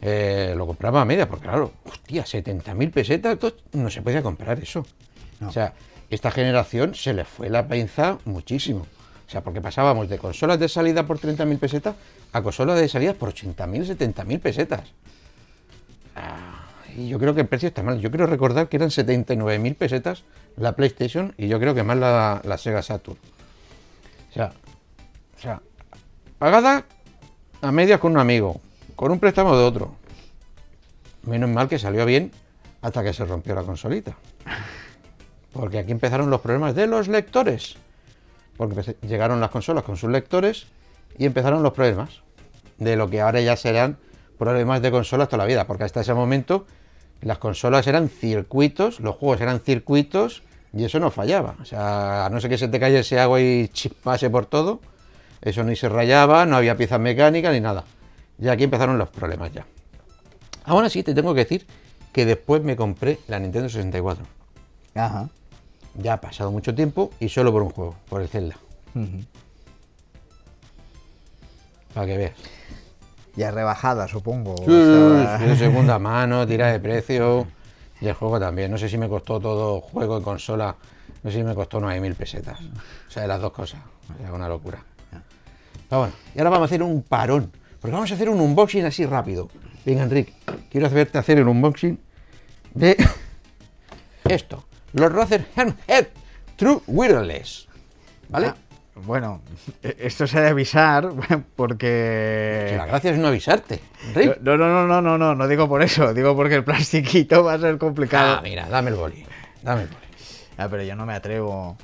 Eh, lo compraba a media, porque claro, hostia, 70.000 pesetas, no se podía comprar eso. No. O sea, esta generación se le fue la pinza muchísimo. O sea, porque pasábamos de consolas de salida por 30.000 pesetas a consolas de salida por 80.000, 70.000 pesetas. Ah, Y yo creo que el precio está mal. Yo quiero recordar que eran 79.000 pesetas la PlayStation y yo creo que más la, Sega Saturn. O sea, o sea, pagada a medias con un amigo, con un préstamo de otro. Menos mal que salió bien hasta que se rompió la consolita. Porque aquí empezaron los problemas de los lectores. Porque llegaron las consolas con sus lectores y empezaron los problemas. De lo que ahora ya serán problemas de consolas toda la vida. Porque hasta ese momento las consolas eran circuitos, los juegos eran circuitos y eso no fallaba. O sea, a no ser que se te cayese agua y chispase por todo, eso ni se rayaba, no había piezas mecánicas ni nada. Y aquí empezaron los problemas ya. Aún así, te tengo que decir que después me compré la Nintendo 64. Ajá. Ya ha pasado mucho tiempo y solo por un juego, por el Zelda. Para que veas. Ya rebajada, supongo. o Sí, estaba- sí, de segunda mano, tira de precio. Y el juego también. No sé si me costó todo juego y consola. No sé si me costó 9.000 pesetas. O sea, de las dos cosas. Sea, una locura. Pero bueno, y ahora vamos a hacer un parón. Porque vamos a hacer un unboxing así rápido. Venga, Enrique, quiero hacerte hacer el unboxing de esto. Los Razer Handhead True Wireless. ¿Vale? Ah, bueno, e- esto se ha de avisar porque... Que la gracia es no avisarte. No, no, no, no, no, no, no digo por eso, digo porque el plastiquito va a ser complicado. Ah, mira, dame el boli. Dame el boli. Ah, pero yo no me atrevo.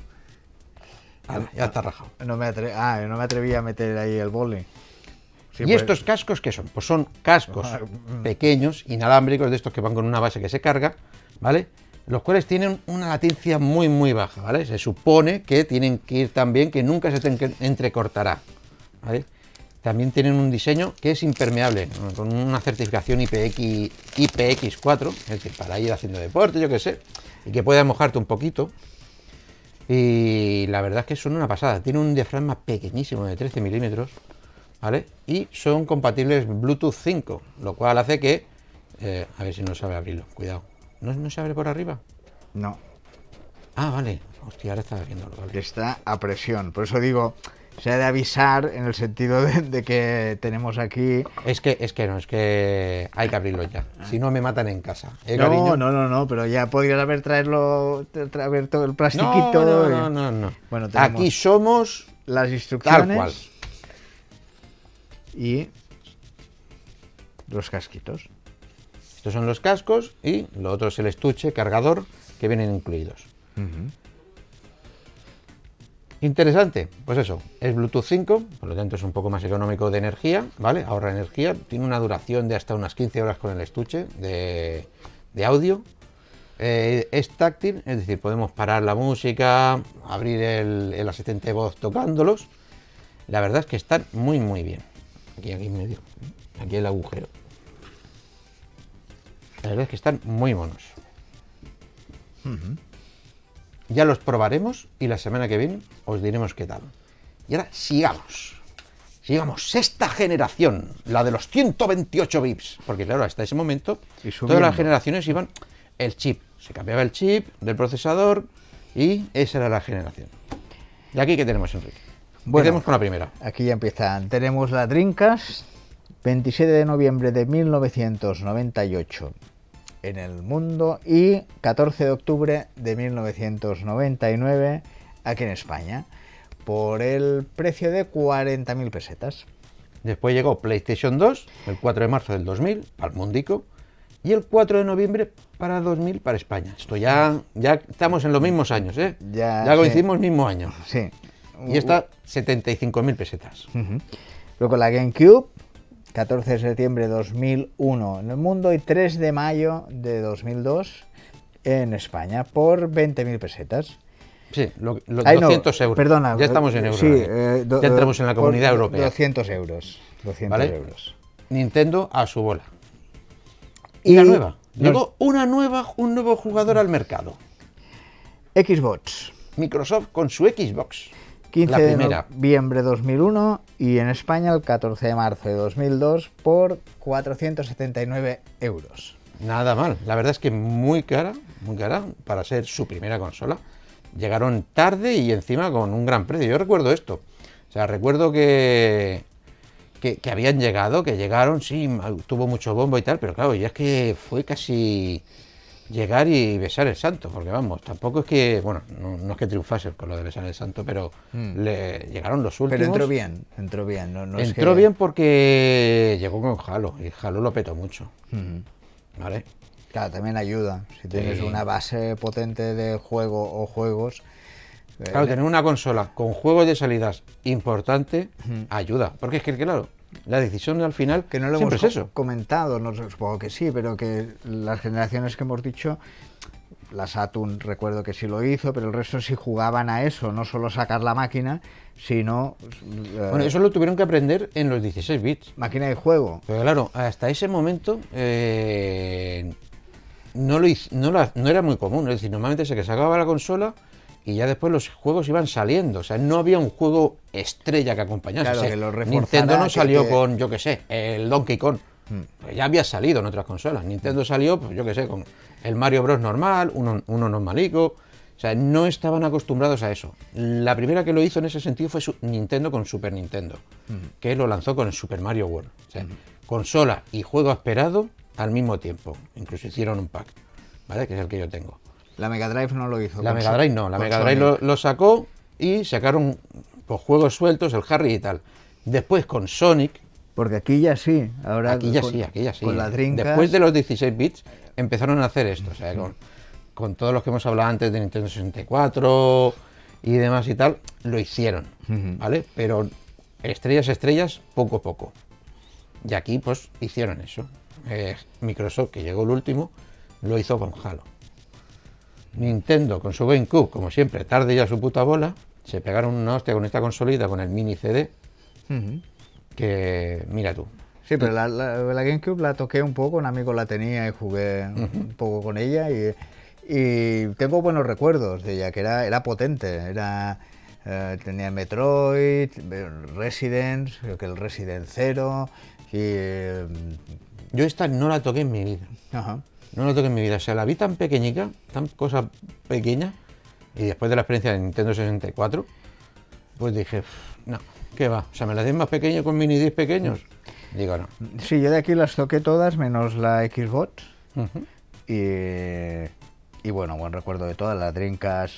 Ala, ya está rajado. No me atre- ah, no me atreví a meter ahí el boli. Sí, ¿Y pues- estos cascos qué son? Pues son cascos Ah, pequeños, inalámbricos, de estos que van con una base que se carga, ¿vale? Los cuales tienen una latencia muy, muy baja, ¿vale? Se supone que tienen que ir tan bien que nunca se te en- entrecortará, ¿vale? También tienen un diseño que es impermeable, con una certificación IPX, IPX4, es decir, para ir haciendo deporte, yo qué sé, y que pueda mojarte un poquito. Y la verdad es que son una pasada. Tiene un diafragma pequeñísimo de 13 milímetros, ¿vale? Y son compatibles Bluetooth 5, lo cual hace que... eh, a ver si no sabe abrirlo, cuidado. ¿No, no se abre por arriba? No, Ah, vale. Hostia, ahora está abriéndolo, que vale. está a presión. Por eso digo se ha de avisar en el sentido de, de que tenemos aquí... Es que, es que no, es que hay que abrirlo ya. Si no me matan en casa. ¿Eh, no, cariño? no, no, no, pero ya podrías haber traerlo, tra- haber todo el No, plastiquito. no, y- no, no, no. Bueno, Aquí somos las tal instrucciones cual. y los casquitos. Estos son los cascos y lo otro es el estuche, cargador, que vienen incluidos. Interesante, pues eso, es Bluetooth 5, por lo tanto es un poco más económico de energía, ¿vale? Ahorra energía, tiene una duración de hasta unas 15 horas con el estuche de, de audio. Eh, es táctil, es decir, podemos parar la música, abrir el, el asistente de voz tocándolos. La verdad es que están muy, muy bien. Aquí, aquí en medio, aquí el agujero. La verdad es que están muy monos. Ya los probaremos y la semana que viene os diremos qué tal. Y ahora sigamos. Sigamos. Sexta generación, la de los 128 bits. Porque claro, hasta ese momento todas las generaciones iban el chip. Se cambiaba el chip del procesador y esa era la generación. ¿Y aquí qué tenemos, Enrique? Bueno. Empecemos con la primera. Aquí ya empiezan. Tenemos la Dreamcast, 27 de noviembre de 1998 en el mundo y 14 de octubre de 1999 aquí en España por el precio de 40.000 pesetas. Después llegó PlayStation 2, el 4 de marzo del 2000, para el mundico, y el 4 de noviembre para 2000 para España. Esto ya, ya estamos en los mismos años, ¿eh? Ya, ya sí. coincidimos mismo año. Sí. Y esta, 75.000 pesetas. Ujú. Luego la GameCube, 14 de septiembre de 2001 en el mundo y 3 de mayo de 2002 en España por 20.000 pesetas. Sí, lo- los Ay, no, 200 euros. Perdona. Ya estamos en euros. Sí, eh, do- ya entramos en la comunidad europea. 200 euros. 200 ¿Vale? euros. Nintendo a su bola. Y, la nueva. Llegó una nueva, un nuevo jugador al mercado. Xbox, Microsoft con su Xbox. 15 la de noviembre de 2001 y en España el 14 de marzo de 2002 por 479 euros. Nada mal. La verdad es que muy cara, muy cara para ser su primera consola. Llegaron tarde y encima con un gran precio. Yo recuerdo esto. O sea, recuerdo que, que, que habían llegado, que llegaron, sí, tuvo mucho bombo y tal, pero claro, ya es que fue casi llegar y besar el santo, porque vamos, tampoco es que, bueno, no, no es que triunfase con lo de besar el santo, pero le llegaron los últimos. Pero entró bien, entró bien. No, no es Entró que- bien porque llegó con Halo y Halo lo petó mucho, Ujú. ¿vale? Claro, también ayuda. Si tienes Sí. una base potente de juego o juegos. eh, Claro, tener una consola con juegos de salidas importante ayuda. Porque es que, claro, la decisión al final que no lo hemos es eso. comentado, no supongo que sí, pero que las generaciones que hemos dicho, la Saturn recuerdo que sí lo hizo, pero el resto sí jugaban a eso, no solo sacar la máquina, sino eh, Bueno, eso lo tuvieron que aprender en los 16 bits. máquina de juego. Pero claro, hasta ese momento eh, no, lo, no, la- no era muy común. Es decir, normalmente se que sacaba la consola y ya después los juegos iban saliendo. O sea, no había un juego estrella que acompañase. Claro, O sea, que lo Nintendo no salió que- con, yo qué sé, el Donkey Kong. Pues ya había salido en otras consolas. Nintendo salió, pues yo qué sé, con el Mario Bros. normal, uno, uno normalico. O sea, no estaban acostumbrados a eso. La primera que lo hizo en ese sentido fue su- Nintendo con Super Nintendo, que lo lanzó con el Super Mario World. O sea, consola y juego esperado al mismo tiempo. Incluso hicieron un pack, ¿vale? Que es el que yo tengo. La Mega Drive no lo hizo. La Mega Drive no, la Mega Drive lo, lo sacó y sacaron pues, juegos sueltos, el Harry y tal. Después con Sonic, Porque aquí ya sí, ahora aquí ya con- sí, aquí ya sí. Con la Dreamcast, Después de los 16 bits empezaron a hacer esto, o sea, con, con todos los que hemos hablado antes de Nintendo 64 y demás y tal, lo hicieron, ¿vale? Pero estrellas, estrellas, poco a poco. Y aquí pues hicieron eso. Eh, Microsoft, que llegó el último, lo hizo con Halo. Nintendo con su GameCube, como siempre, tarde ya su puta bola, se pegaron una hostia con esta consolita, con el mini CD, Ujú. que mira tú. Sí, pero la, la- la GameCube la toqué un poco, un amigo la tenía y jugué un poco con ella y, y tengo buenos recuerdos de ella, que era, era potente, era eh, tenía Metroid, Resident, creo que el Resident Zero y... eh, Yo esta no la toqué en mi vida. ajá. No la toqué en mi vida. O sea, la vi tan pequeñica, tan cosa pequeña, y después de la experiencia de Nintendo 64, pues dije, "Uf, No, ¿qué va? O sea, ¿me la den más pequeño con mini disc pequeños? Digo, no. Sí, yo de aquí las toqué todas menos la Xbox. Y, y bueno, buen recuerdo de todas. Las Dreamcast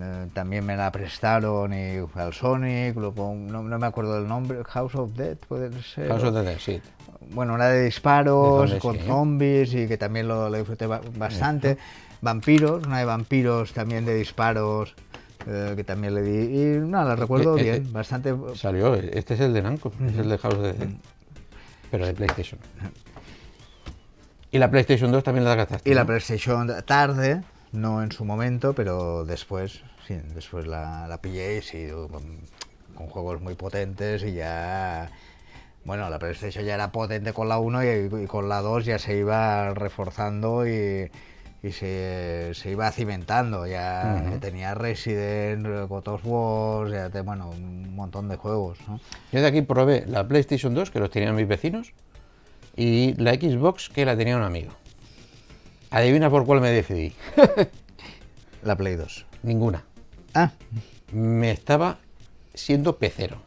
eh, también me la prestaron y al Sonic, luego, no, no me acuerdo del nombre, House of Dead puede ser. House of Dead, sí. Bueno, una de disparos, con sí. zombies y que también lo, lo disfruté ba- bastante. Vampiros, una de vampiros también de disparos, eh, que también le di. Y no, la recuerdo eh, bien, eh, bastante. Salió, este es el de Namco, es el de House of the. Pero de PlayStation. Y la PlayStation 2 también la gastaste. Y la ¿no? PlayStation tarde, no en su momento, pero después, sí, después la, la pillé y sí, con, con juegos muy potentes y ya... Bueno, la PlayStation ya era potente con la 1 y, y con la 2 ya se iba reforzando y, y se, se iba cimentando. Ya tenía Resident, God of War, ya te- bueno, un montón de juegos. ¿no? Yo de aquí probé la PlayStation 2, que los tenían mis vecinos, y la Xbox, que la tenía un amigo. Adivina por cuál me decidí. La Play 2. Ninguna. Ah, Me estaba siendo pecero.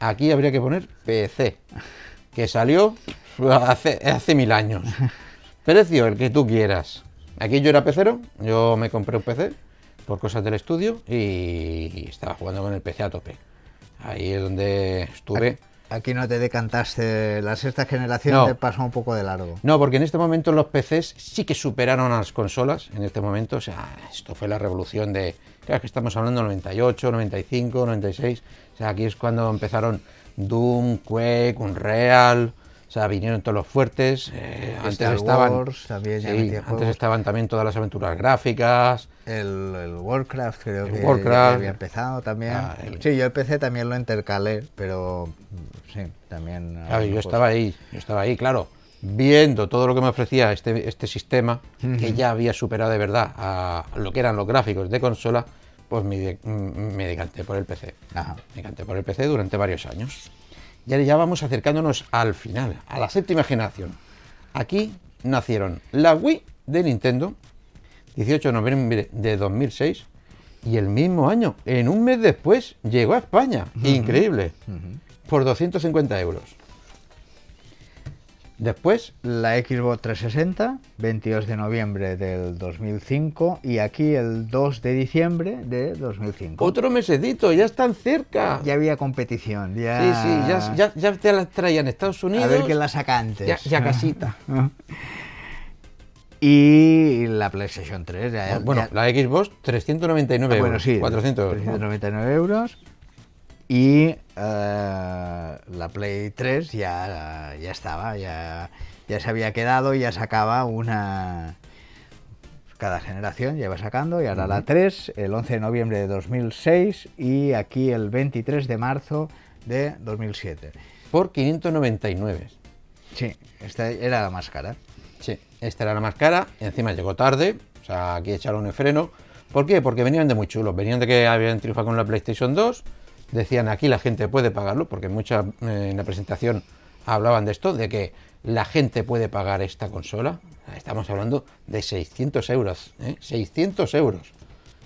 Aquí habría que poner PC, que salió hace, hace mil años. Precio, el que tú quieras. Aquí yo era pecero, yo me compré un PC por cosas del estudio y estaba jugando con el PC a tope. Ahí es donde estuve. aquí no te decantaste, la sexta generación No. te pasó un poco de largo. No, porque en este momento los PCs sí que superaron a las consolas. En este momento, o sea, esto fue la revolución de. Claro que estamos hablando del 98, 95, 96. O sea, aquí es cuando empezaron Doom, Quake, Unreal. O sea, vinieron todos los fuertes. eh, antes Star estaban. Wars también sí, antes juegos. estaban también todas las aventuras gráficas. El, el Warcraft creo El que Warcraft. había empezado también. Ah, el- Sí, yo el PC también lo intercalé, pero mm, sí, también... Claro, yo estaba ahí, yo estaba ahí, claro, viendo todo lo que me ofrecía este, este sistema, que ya había superado de verdad a lo que eran los gráficos de consola, pues me, mm, me decanté por el PC. Ajá. Me decanté por el PC durante varios años. Y ahora ya vamos acercándonos al final, a la séptima generación. Aquí nacieron la Wii de Nintendo, 18 de noviembre de 2006, y el mismo año, en un mes después, llegó a España. Increíble. Por 250 euros. Después, La Xbox 360, 22 de noviembre del 2005 y aquí el 2 de diciembre de 2005. otro mesecito, ya están cerca. Ya había competición, ya... Sí, sí, ya, ya, ya te las traían Estados Unidos. A ver quién la saca antes. ya, ya casita. Y la PlayStation 3, ya, bueno, la Xbox, 399 Ah, euros. bueno, sí, 400 euros. 399 euros. Y eh, la Play 3 ya, ya estaba, ya, ya se había quedado y ya sacaba una... Cada generación ya iba sacando y ahora la 3, el 11 de noviembre de 2006 y aquí el 23 de marzo de 2007. Por 599. Sí, esta era la más cara. Sí, esta era la más cara, encima llegó tarde, o sea, aquí echaron el freno. ¿Por qué? Porque venían de muy chulos, venían de que habían triunfado con la PlayStation 2, decían aquí la gente puede pagarlo, porque mucha, eh, en la presentación hablaban de esto, de que la gente puede pagar esta consola. Estamos hablando de 600 euros, ¿eh? 600 euros.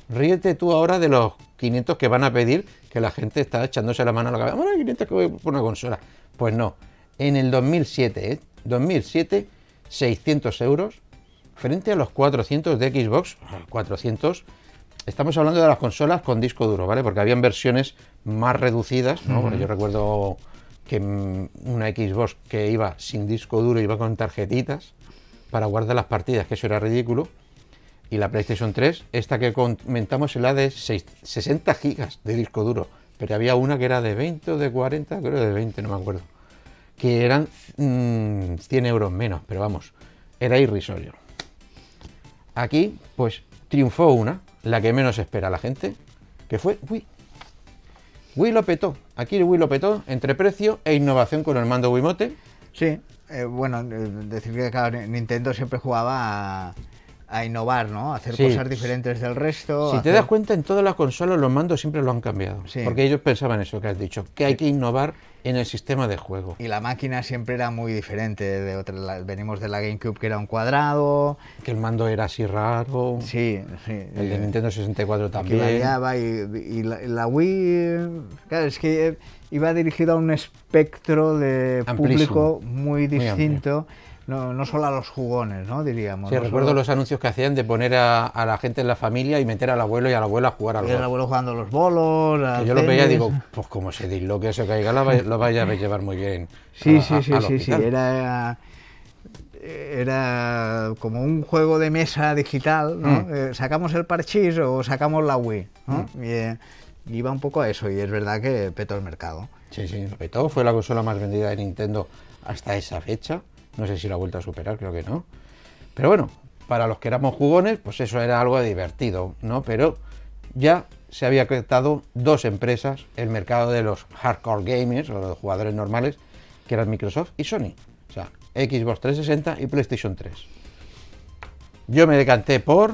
Ríete tú ahora de los 500 que van a pedir, que la gente está echándose la mano a la cabeza. Bueno, 500 que voy por una consola. Pues no. En el 2007, ¿eh? 2007, 600 euros frente a los 400 de Xbox. 400. Estamos hablando de las consolas con disco duro, ¿vale? Porque habían versiones más reducidas, ¿no? Yo recuerdo que mm, una Xbox que iba sin disco duro iba con tarjetitas para guardar las partidas, que eso era ridículo. Y la PlayStation 3, esta que comentamos es la de seis- 60 gigas de disco duro. Pero había una que era de 20 o de 40, creo de 20, no me acuerdo. Que eran mm, 100 euros menos, pero vamos, era irrisorio. Aquí, pues, triunfó una, la que menos espera la gente, que fue Wii. Wii lo petó. Aquí el Wii lo petó entre precio e innovación con el mando Wiimote. Sí, eh, bueno, eh, decir que Nintendo siempre jugaba a, a innovar, ¿no? A hacer Sí. cosas diferentes del resto. Si a te hacer- das cuenta, en todas las consolas los mandos siempre lo han cambiado. Sí. Porque ellos pensaban eso que has dicho, que hay que innovar en el sistema de juego. Y la máquina siempre era muy diferente de otra. venimos de la GameCube que era un cuadrado. Que el mando era así raro. Sí, sí. El de Nintendo 64 que también. variaba y, y la, la Wii, claro, es que iba dirigido a un espectro de Amplísimo. público muy Muy distinto, no, no solo a los jugones, ¿no? Diríamos. Sí, no recuerdo solo- los anuncios que hacían de poner a, a la gente en la familia y meter al abuelo y a la abuela a jugar al y el golf. abuelo jugando los bolos. Que yo lo veía y digo, pues como se disloque eso caiga, lo vaya, a llevar muy bien. Sí, a- sí, a- sí, sí, sí, era era como un juego de mesa digital, ¿no? Mm. Eh, sacamos el parchís o sacamos la Wii, ¿no? Y, eh, iba un poco a eso y es verdad que petó el mercado. Sí, sí, petó. Fue la consola más vendida de Nintendo hasta esa fecha. No sé si la ha vuelto a superar, creo que no. Pero bueno, para los que éramos jugones, pues eso era algo divertido, ¿no? Pero ya se había creado dos empresas, el mercado de los hardcore gamers, o los jugadores normales, que eran Microsoft y Sony. O sea, Xbox 360 y PlayStation 3. Yo me decanté por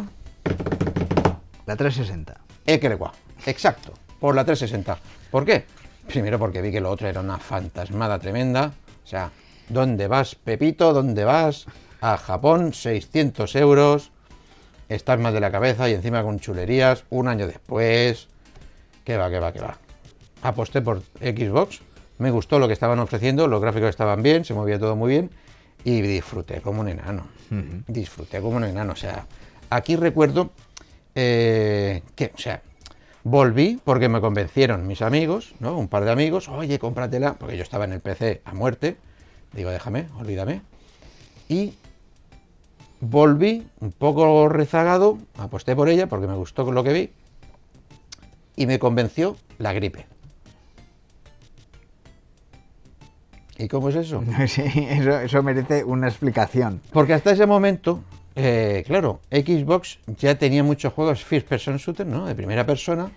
La 360. Ekerewa, exacto, por la 360. ¿Por qué? Primero porque vi que lo otro era una fantasmada tremenda. O sea, ¿dónde vas, Pepito? ¿Dónde vas? A Japón, 600 euros. Estás mal de la cabeza y encima con chulerías. Un año después. Que va, que va, que va. Aposté por Xbox. Me gustó lo que estaban ofreciendo. Los gráficos estaban bien, se movía todo muy bien. Y disfruté como un enano. Disfruté como un enano. O sea, aquí recuerdo eh, que, o sea, volví porque me convencieron mis amigos, ¿no? Un par de amigos, oye, cómpratela, porque yo estaba en el PC a muerte. Digo, déjame, olvídame. Y volví un poco rezagado, aposté por ella porque me gustó lo que vi. Y me convenció la gripe. ¿Y cómo es eso? Sí, eso, eso merece una explicación. Porque hasta ese momento, eh, claro, Xbox ya tenía muchos juegos first person shooter, ¿no? De primera persona,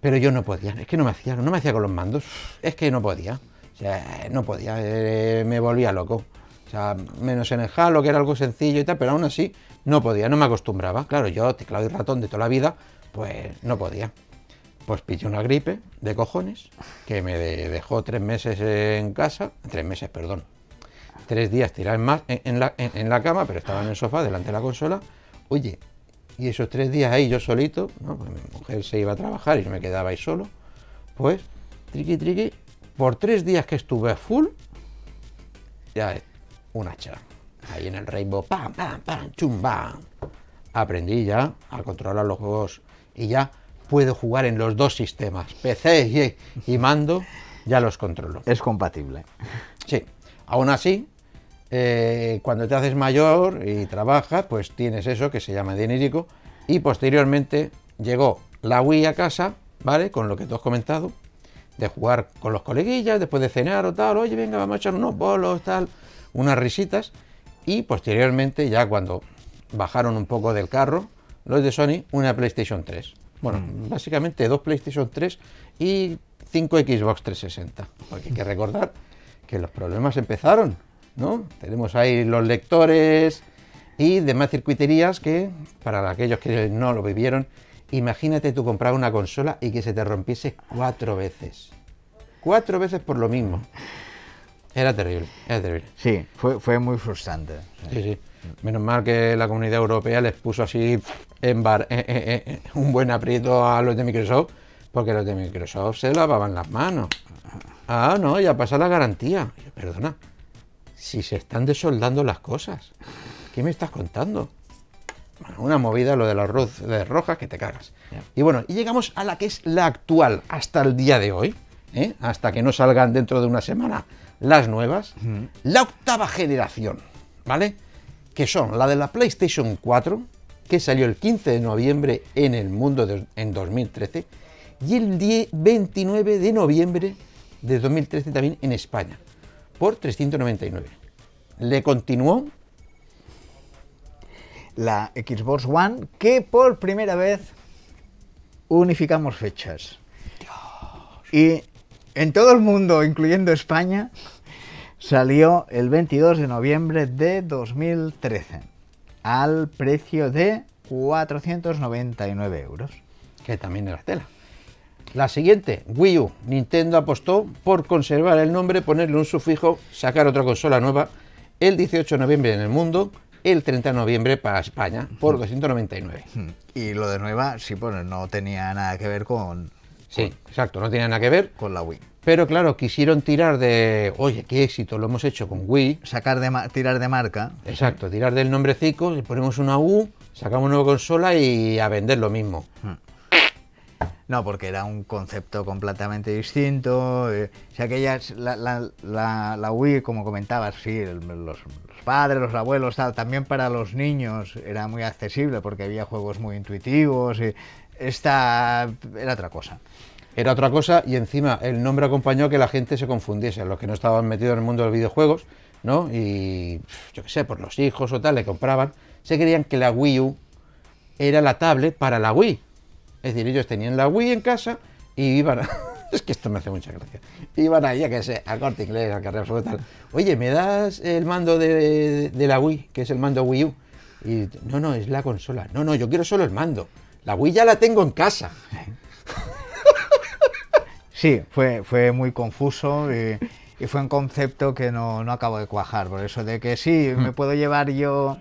pero yo no podía, es que no me hacía, no me hacía con los mandos, es que no podía, o sea, no podía, eh, me volvía loco. O sea, menos en el Halo, que era algo sencillo y tal, pero aún así no podía, no me acostumbraba. Claro, yo, teclado y ratón de toda la vida, pues no podía. Pues pillé una gripe de cojones que me de- dejó tres meses en casa, tres meses, perdón, tres días tirado en, ma- en- la, la cama, pero estaba en el sofá delante de la consola. Oye, y esos tres días ahí yo solito, ¿no? Porque mi mujer se iba a trabajar y yo me quedaba ahí solo, pues, triqui triqui, por tres días que estuve a full, ya un hacha. Ahí en el Rainbow, pam, pam, pam, chum, bam. Aprendí ya a controlar los juegos y ya puedo jugar en los dos sistemas, PC y, y mando, ya los controlo. Es compatible. Sí, aún así, eh, cuando te haces mayor y trabajas, pues tienes eso que se llama dinerico. Y posteriormente llegó la Wii a casa, ¿vale? Con lo que tú has comentado, de jugar con los coleguillas, después de cenar o tal, oye, venga, vamos a echar unos bolos, tal, unas risitas. Y posteriormente, ya cuando bajaron un poco del carro, los de Sony, una PlayStation 3. Bueno, básicamente dos PlayStation 3 y cinco Xbox 360. Porque hay que recordar que los problemas empezaron, ¿no? Tenemos ahí los lectores y demás circuiterías que, para aquellos que no lo vivieron, imagínate tú comprar una consola y que se te rompiese cuatro veces. Cuatro veces por lo mismo. Era terrible, era terrible. Sí, fue, fue muy frustrante. sí. Sí. Menos mal que la comunidad europea les puso así en bar, eh, eh, eh, un buen aprieto a los de Microsoft, porque los de Microsoft se lavaban las manos. Ah, no, ya pasa la garantía. Perdona, si se están desoldando las cosas, ¿qué me estás contando? Una movida lo de las luces rojas que te cagas. Y bueno, y llegamos a la que es la actual hasta el día de hoy, ¿eh? hasta que no salgan dentro de una semana las nuevas, la octava generación, ¿vale? Que son la de la PlayStation 4, que salió el 15 de noviembre en el mundo de- en 2013, y el 10 29 de noviembre de 2013 también en España, por 399. Le continuó La Xbox One, que por primera vez unificamos fechas. Y en todo el mundo, incluyendo España, salió el 22 de noviembre de 2013. al precio de 499 euros. Que también era tela. La siguiente, Wii U. Nintendo apostó por conservar el nombre, ponerle un sufijo, sacar otra consola nueva el 18 de noviembre en el mundo, el 30 de noviembre para España, por 299. Y lo de nueva, sí, pues no tenía nada que ver con, Sí, exacto, no tenía nada que ver. con la Wii. Pero claro, quisieron tirar de, oye, qué éxito, lo hemos hecho con Wii. Sacar de tirar de marca. Exacto, tirar del nombrecico, le ponemos una U, sacamos una nueva consola y a vender lo mismo. No, porque era un concepto completamente distinto. eh, o la, la, Wii, como comentabas, sí, los, padres, los abuelos, tal, también para los niños era muy accesible porque había juegos muy intuitivos. Y esta era otra cosa. Era otra cosa y encima el nombre acompañó a que la gente se confundiese, los que no estaban metidos en el mundo de los videojuegos, ¿no? Y yo qué sé, por los hijos o tal, le compraban, se creían que la Wii U era la tablet para la Wii. Es decir, ellos tenían la Wii en casa y iban a... Es que esto me hace mucha gracia. Iban ahí, a que sé, al corte inglés, al carrera absoluta, tal. Oye, ¿me das el mando de, de la Wii, que es el mando Wii U? Y no, no, es la consola. No, no, yo quiero solo el mando. La Wii ya la tengo en casa. Sí, fue, fue muy confuso y, y fue un concepto que no, no acabo de cuajar. Por eso de que sí, me puedo llevar yo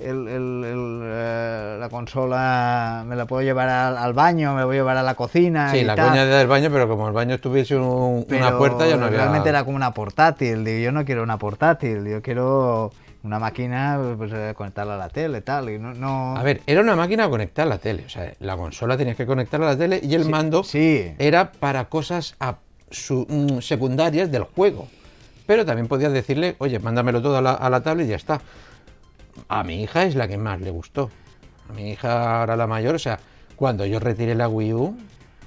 el- el- el, eh, la consola, me la puedo llevar al, al baño, me la voy a llevar a la cocina. Sí, y la tal, coña del baño, pero como el baño estuviese un- una pero puerta, ya no había... Realmente era como una portátil. Digo, yo no quiero una portátil, yo quiero una máquina, pues eh, conectarla a la tele, tal. Y no, no... A ver, era una máquina conectada a la tele. O sea, la consola tenías que conectar a la tele y el Sí, mando sí. era para cosas a- su- mm, secundarias del juego. Pero también podías decirle, oye, mándamelo todo a la, a la tablet y ya está. A mi hija es la que más le gustó. A mi hija, ahora la mayor, o sea, cuando yo retiré la Wii U,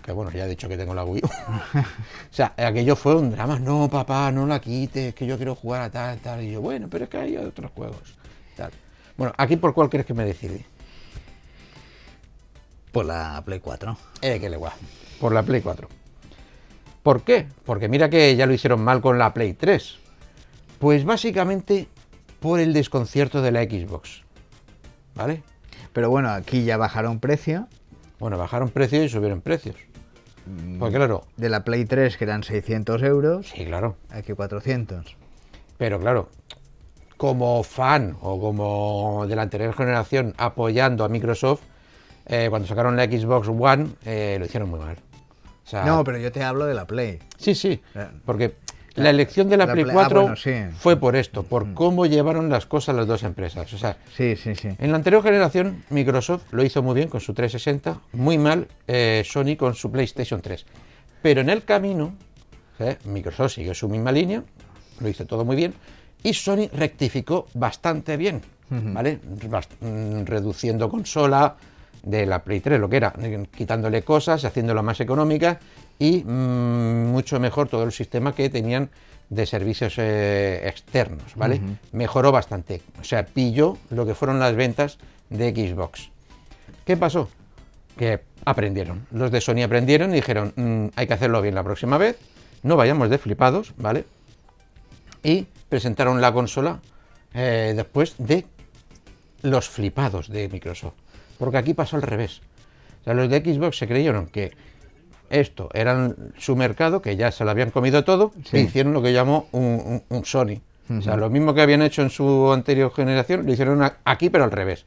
que bueno, ya he dicho que tengo la Wii U, o sea, aquello fue un drama. No, papá, no la quites, que yo quiero jugar a tal, tal. Y yo, bueno, pero es que hay otros juegos. Tal. Bueno, aquí por cuál crees que me decidí. Por la Play 4. Eh, que le guay. Por la Play 4. ¿Por qué? Porque mira que ya lo hicieron mal con la Play 3. Pues básicamente por el desconcierto de la Xbox. ¿Vale? Pero bueno, aquí ya bajaron precio. Bueno, bajaron precios y subieron precios. Pues claro, De la Play 3, que eran 600 euros, sí, claro. aquí 400. Pero claro, como fan o como de la anterior generación apoyando a Microsoft, eh, cuando sacaron la Xbox One, eh, lo hicieron muy mal. O sea, No, pero yo te hablo de la Play. Sí, sí, Eh, porque la elección de la, la Play Play- ah, 4 bueno, sí. Mm. fue por esto, por cómo llevaron las cosas las dos empresas. O sea, Sí, sí, sí. en la anterior generación Microsoft lo hizo muy bien con su 360, muy mal eh, Sony con su PlayStation 3. Pero en el camino, eh, Microsoft siguió su misma línea, lo hizo todo muy bien, y Sony rectificó bastante bien, ¿vale? Bast- mm, reduciendo consola de la Play 3, lo que era, eh, quitándole cosas, haciéndola más económica y mm, mucho mejor todo el sistema que tenían de servicios eh, externos, ¿vale? Mejoró bastante, o sea, pilló lo que fueron las ventas de Xbox. ¿Qué pasó? Que aprendieron. Los de Sony aprendieron y dijeron, "Mm, hay que hacerlo bien la próxima vez, no vayamos de flipados, ¿vale? Y presentaron la consola eh, después de los flipados de Microsoft. Porque aquí pasó al revés. O sea, los de Xbox se creyeron que esto era su mercado, que ya se lo habían comido todo, Sí. e hicieron lo que llamó un, un- un Sony. O sea, lo mismo que habían hecho en su anterior generación, lo hicieron aquí, pero al revés.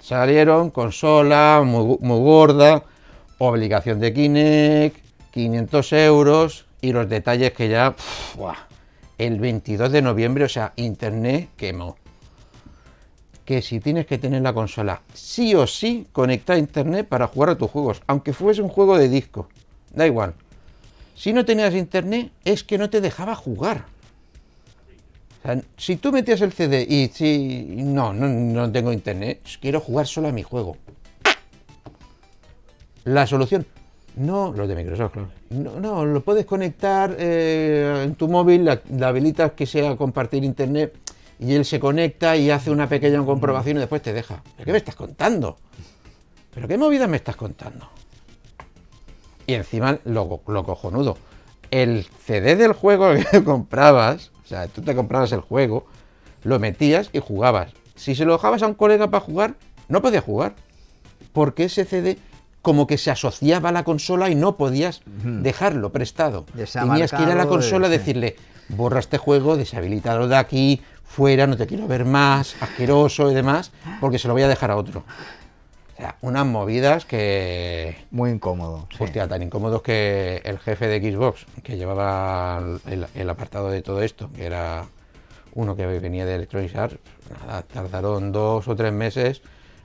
Salieron consola muy, muy gorda, obligación de Kinect, 500 euros y los detalles que ya, buah, el 22 de noviembre, o sea, Internet quemó. Que si tienes que tener la consola sí o sí conectada a Internet para jugar a tus juegos, aunque fuese un juego de disco, da igual. Si no tenías Internet es que no te dejaba jugar. O sea, si tú metías el CD y si no, no, no tengo internet, quiero jugar solo a mi juego. La solución, no, los de Microsoft, claro. No, no, lo puedes conectar eh, en tu móvil, la, la habilitas que sea compartir internet y él se conecta y hace una pequeña comprobación y después te deja. ¿Pero qué me estás contando? ¿Pero qué movida me estás contando? Y encima, lo, lo cojonudo, el CD del juego que comprabas, o sea, tú te comprabas el juego, lo metías y jugabas. si se lo dejabas a un colega para jugar, no podía jugar. Porque ese CD como que se asociaba a la consola y no podías dejarlo prestado. Tenías que ir a la consola y decirle, borra este juego, deshabilitalo de aquí, fuera, no te quiero ver más, asqueroso y demás, porque se lo voy a dejar a otro. O sea, unas movidas que... Muy incómodo. sí. Hostia, tan incómodos que el jefe de Xbox, que llevaba el, el apartado de todo esto, que era uno que venía de Electronic Arts, nada, tardaron dos o tres meses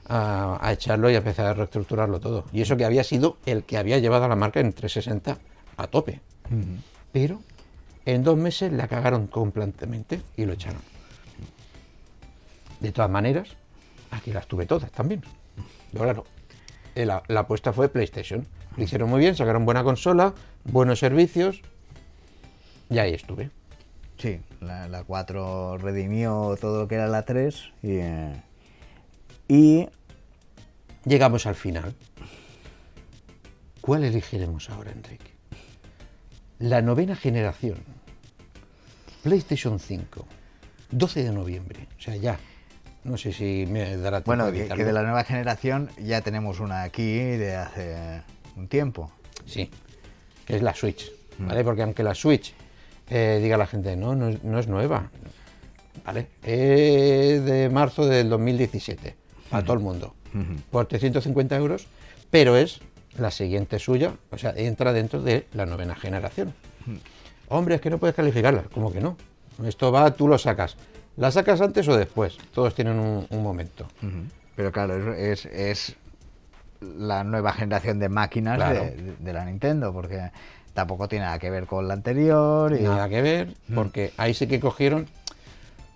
a, a echarlo y a empezar a reestructurarlo todo. Y eso que había sido el que había llevado a la marca en 360 a tope. Pero en dos meses la cagaron completamente y lo echaron. De todas maneras, aquí las tuve todas también. Pero claro, eh, la, la apuesta fue PlayStation. Lo hicieron muy bien, sacaron buena consola, buenos servicios. Y ahí estuve. Sí, la, la 4 redimió todo lo que era la 3 y, eh, y Llegamos al final. ¿Cuál elegiremos ahora, Enrique? La novena generación. PlayStation 5. 12 de noviembre. O sea, ya. No sé si me dará tiempo bueno, de que, de la nueva generación ya tenemos una aquí de hace un tiempo. Sí, que es la Switch, ¿vale? Porque aunque la Switch eh, diga la gente, no, no es, no es nueva, ¿vale? Es de marzo del 2017, para todo el mundo, por 350 euros, pero es la siguiente suya, o sea, entra dentro de la novena generación. Hombre, es que no puedes calificarla, como que no. Esto va, tú lo sacas. ¿La sacas antes o después? Todos tienen un, un momento. Pero claro, es, es, es la nueva generación de máquinas Claro. de, de la Nintendo, porque tampoco tiene nada que ver con la anterior. Y, Nada que ver, porque ahí sí que cogieron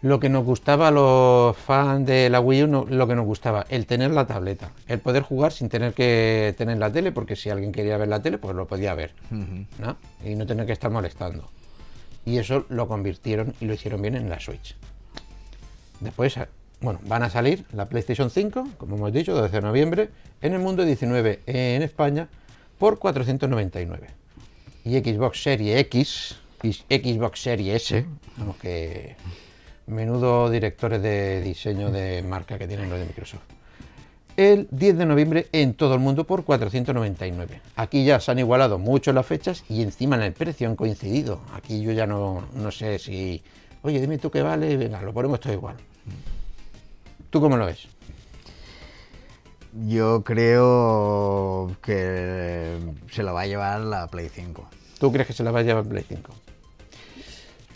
lo que nos gustaba a los fans de la Wii U, no- lo que nos gustaba, el tener la tableta, el poder jugar sin tener que tener la tele, porque si alguien quería ver la tele, pues lo podía ver. ¿no? Y no tener que estar molestando. Y eso lo convirtieron y lo hicieron bien en la Switch. Después, eh, bueno, van a salir la PlayStation 5, como hemos dicho, 12 de noviembre, en el mundo 19 en España, por 499. Y Xbox Series X y Xbox Series S, vamos que menudo directores de diseño de marca que tienen los de Microsoft. El 10 de noviembre en todo el mundo por 499. Aquí ya se han igualado mucho las fechas y encima en el precio han coincidido. Aquí yo ya no, no sé si, oye, dime tú qué vale, venga, lo ponemos todo igual. ¿Tú cómo lo ves? Yo creo que se lo va a llevar la Play 5. ¿Tú crees que se la va a llevar Play 5?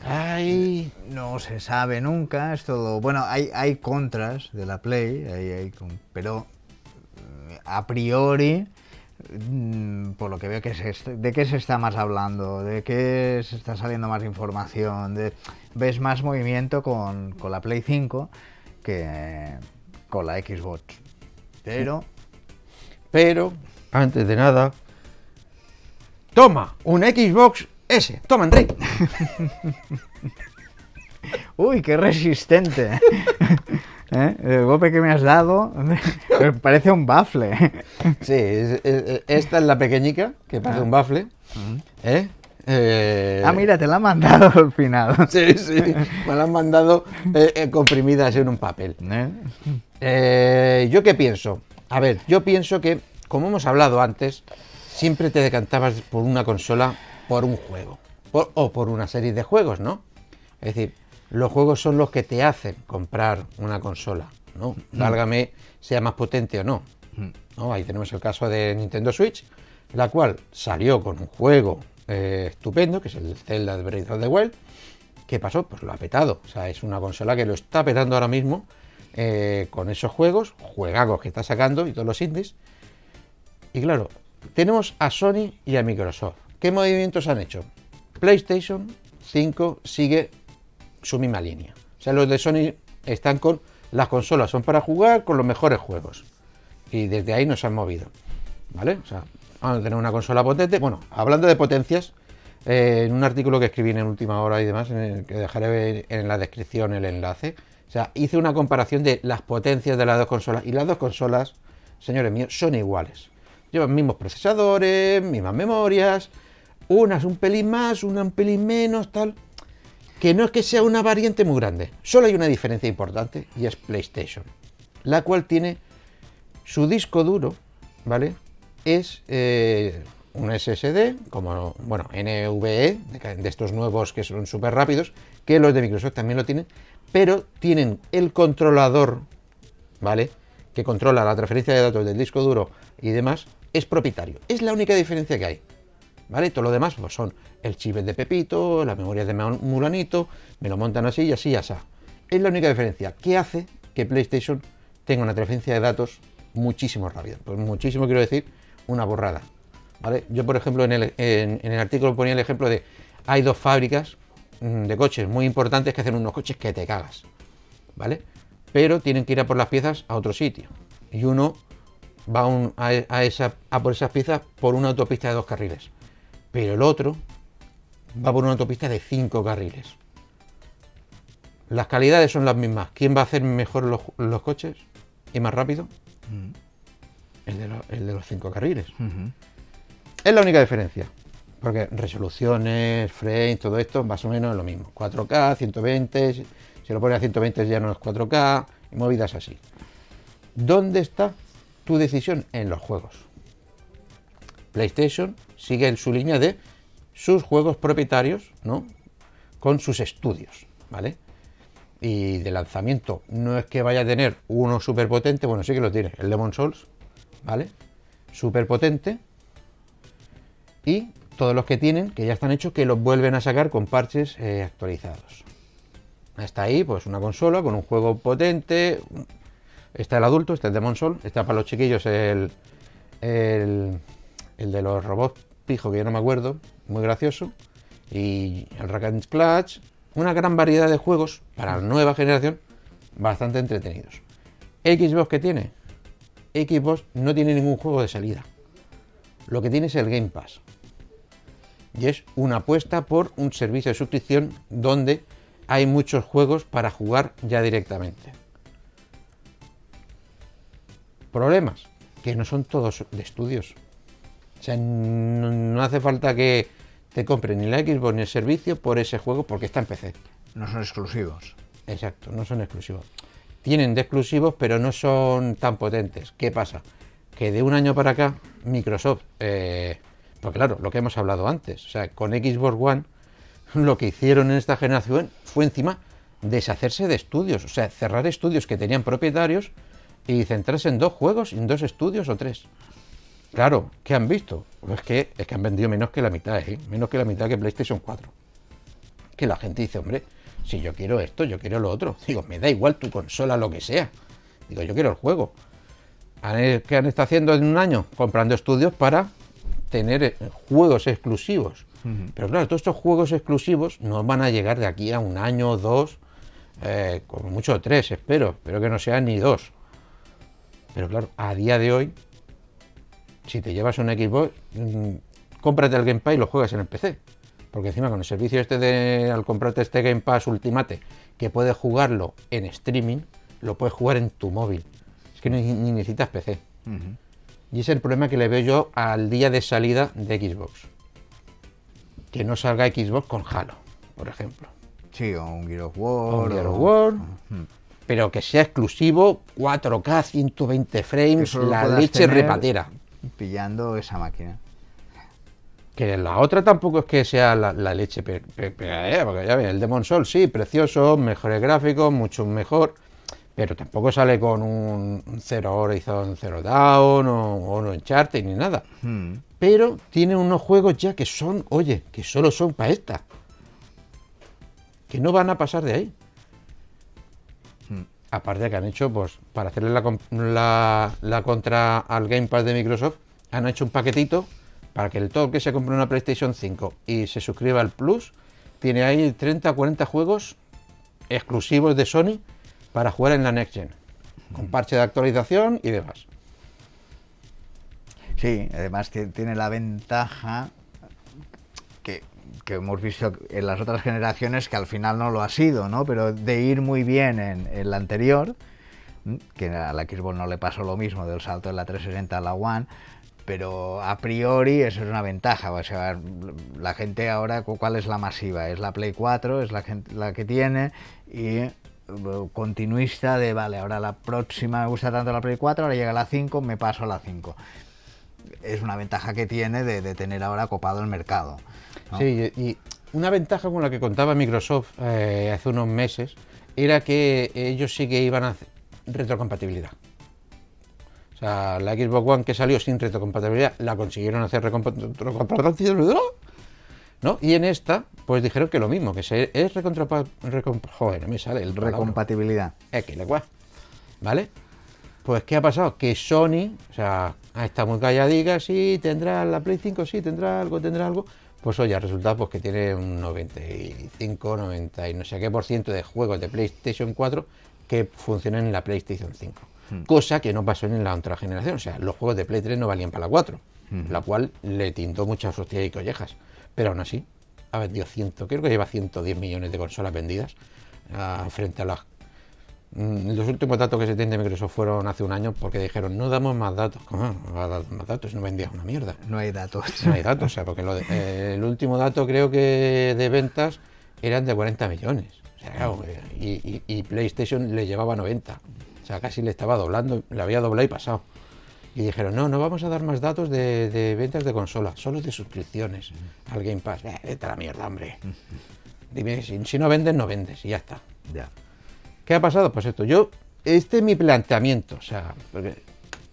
Ay, No se sabe nunca, es todo. Bueno, hay, hay contras de la Play, hay- hay pero eh, a priori, por lo que veo, que se ¿de qué se está más hablando? ¿De qué se está saliendo más información? De, ¿Ves más movimiento con, con la Play 5 que con la Xbox? Pero, pero antes de nada, toma un Xbox S. Toma, Enrique. ¡Uy, qué resistente! ¿Eh? El golpe que me has dado me parece un bafle. Sí, es- es- esta es la pequeñica, que parece un bafle. ¿eh? Eh, Ah, mira, te la han mandado al final. Sí, sí, me la han mandado eh, comprimidas en un papel. ¿Yo qué pienso? A ver, yo pienso que, como hemos hablado antes, siempre te decantabas por una consola, por un juego, por- o por una serie de juegos, ¿no? Es decir, los juegos son los que te hacen comprar una consola, ¿no? Válgame, sea más potente o no. ¿no? Ahí tenemos el caso de Nintendo Switch, la cual salió con un juego eh, estupendo, que es el Zelda de Breath of the Wild. ¿Qué pasó? Pues lo ha petado. O sea, es una consola que lo está petando ahora mismo eh, con esos juegos, juegagos que está sacando y todos los indies. Y claro, tenemos a Sony y a Microsoft. ¿Qué movimientos han hecho? PlayStation 5 sigue su misma línea. O sea, los de Sony están con las consolas, son para jugar con los mejores juegos. Y desde ahí no se han movido. ¿Vale? O sea, vamos a tener una consola potente. Bueno, hablando de potencias, eh, en un artículo que escribí en última hora y demás, que dejaré en la descripción el enlace, o sea, hice una comparación de las potencias de las dos consolas. Y las dos consolas, señores míos, son iguales. Llevan mismos procesadores, mismas memorias, unas un pelín más, una un pelín menos, tal. Que no es que sea una variante muy grande, solo hay una diferencia importante y es PlayStation, la cual tiene su disco duro, ¿vale? Es eh, un SSD, como, bueno, NVE, de, estos nuevos que son súper rápidos, que los de Microsoft también lo tienen, pero tienen el controlador, ¿vale? Que controla la transferencia de datos del disco duro y demás, es propietario. Es la única diferencia que hay. ¿Vale? Todo lo demás pues son el chip de Pepito, la memoria de Mulanito, me lo montan así y así y así. Es la única diferencia que hace que PlayStation tenga una transferencia de datos muchísimo rápida. Pues muchísimo quiero decir una borrada. ¿Vale? Yo, por ejemplo, en el, artículo ponía el ejemplo de hay dos fábricas mm, de coches muy importantes que hacen unos coches que te cagas. ¿Vale? Pero tienen que ir a por las piezas a otro sitio. Y uno va a por esas piezas por una autopista de dos carriles pero el otro va por una autopista de cinco carriles. Las calidades son las mismas. ¿Quién va a hacer mejor los, coches y más rápido? Mm. el, de los cinco carriles. Es la única diferencia. Porque resoluciones, frames, todo esto más o menos es lo mismo. 4K, 120, si lo pones a 120 ya no es 4K, y movidas así. ¿Dónde está tu decisión? En los juegos. PlayStation sigue en su línea de sus juegos propietarios, ¿no? Con sus estudios, ¿vale? Y de lanzamiento no es que vaya a tener uno súper potente, bueno, sí que lo tiene, el Demon Souls, ¿vale? Súper potente. Y todos los que tienen, que ya están hechos, que los vuelven a sacar con parches eh, actualizados. Hasta ahí, pues una consola con un juego potente. Está el adulto, está el Demon Souls, está para los chiquillos el, el de los robots pijo que yo no me acuerdo, muy gracioso, y el Rack and Clutch, una gran variedad de juegos para la nueva generación bastante entretenidos. Xbox que tiene, Xbox no tiene ningún juego de salida. Lo que tiene es el Game Pass. Y es una apuesta por un servicio de suscripción donde hay muchos juegos para jugar ya directamente. Problemas, que no son todos de estudios. O sea, no, hace falta que te compren ni la Xbox ni el servicio por ese juego porque está en PC. No son exclusivos. Exacto, no son exclusivos. Tienen de exclusivos, pero no son tan potentes. ¿Qué pasa? Que de un año para acá, Microsoft, eh, pues claro, lo que hemos hablado antes, o sea, con Xbox One, lo que hicieron en esta generación fue encima deshacerse de estudios, o sea, cerrar estudios que tenían propietarios y centrarse en dos juegos, en dos estudios o tres. Claro, ¿qué han visto? Pues que, es que han vendido menos que la mitad, ¿eh? menos que la mitad que PlayStation 4. Que la gente dice, hombre, si yo quiero esto, yo quiero lo otro. Digo, me da igual tu consola, lo que sea. Digo, yo quiero el juego. ¿Qué han estado haciendo en un año? Comprando estudios para tener eh, juegos exclusivos. Pero claro, todos estos juegos exclusivos no van a llegar de aquí a un año o dos, eh, como mucho tres, espero, pero que no sean ni dos. Pero claro, a día de hoy si te llevas un Xbox, mm, cómprate el Game Pass y lo juegas en el PC. Porque encima con el servicio este de, al comprarte este Game Pass Ultimate, que puedes jugarlo en streaming, lo puedes jugar en tu móvil. Es que ni, necesitas PC. Y ese es el problema que le veo yo al día de salida de Xbox. Que no salga Xbox con Halo, por ejemplo. Sí, o un Gear of War. Gear of War. Pero que sea exclusivo, 4K, 120 frames, la leche repatera pillando esa máquina. Que la otra tampoco es que sea la, leche, porque ya ves, el Demon Soul sí, precioso, mejores gráficos, mucho mejor, pero tampoco sale con un Zero Horizon Zero Down o, o no Uncharted ni nada. Hmm. Pero tiene unos juegos ya que son, oye, que solo son para esta. Que no van a pasar de ahí. Aparte de que han hecho, pues, para hacerle la, la, contra al Game Pass de Microsoft, han hecho un paquetito para que el todo que se compre una PlayStation 5 y se suscriba al Plus, tiene ahí 30 o 40 juegos exclusivos de Sony para jugar en la Next Gen, con parche de actualización y demás. Sí, además tiene la ventaja que hemos visto en las otras generaciones que al final no lo ha sido, ¿no? Pero de ir muy bien en, la anterior, que a la Xbox no le pasó lo mismo del salto de la 360 a la One, pero a priori eso es una ventaja. O sea, la gente ahora, cu- ¿cuál es la masiva? Es la Play 4, es la, gente, la que tiene y eh, continuista de, vale, ahora la próxima me gusta tanto la Play 4, ahora llega la 5, me paso a la 5. Es una ventaja que tiene de, de tener ahora copado el mercado. ¿no? Sí, y una ventaja con la que contaba Microsoft eh, hace unos meses era que ellos sí que iban a hacer retrocompatibilidad. O sea, la Xbox One que salió sin retrocompatibilidad la consiguieron hacer retrocompatibilidad. ¿No? Y en esta, pues dijeron que lo mismo, que se, es recontrapa, recom- joder, no me sale el. Recompatibilidad. Le cuá. ¿Vale? Pues, ¿qué ha pasado? Que Sony, o sea, estado muy calladica, sí, tendrá la Play 5, sí, tendrá algo, tendrá algo. Pues oye, resulta pues, que tiene un 95, 90 y no sé qué por ciento de juegos de PlayStation 4 que funcionan en la PlayStation 5. Cosa que no pasó en la otra generación. O sea, los juegos de Play 3 no valían para la 4, la cual le tintó muchas hostias y collejas. Pero aún así, ha vendido 100, creo que lleva 110 millones de consolas vendidas ah, frente a las Los últimos datos que se tienen de Microsoft fueron hace un año porque dijeron no damos más datos. ¿Cómo? No va a dar más datos, no vendías una mierda. No hay datos. No hay datos, o sea, porque lo de- eh, el último dato creo que de ventas eran de 40 millones. O sea, claro, y, y- y PlayStation le llevaba 90. O sea, casi le estaba doblando, le había doblado y pasado. Y dijeron, no, no vamos a dar más datos de, de ventas de consolas, solo de suscripciones al Game Pass. Eh, vete a la mierda, hombre. Dime, si, si no vendes, no vendes y ya está. Ya. ¿Qué ha pasado? Pues esto, yo, este es mi planteamiento, o sea, porque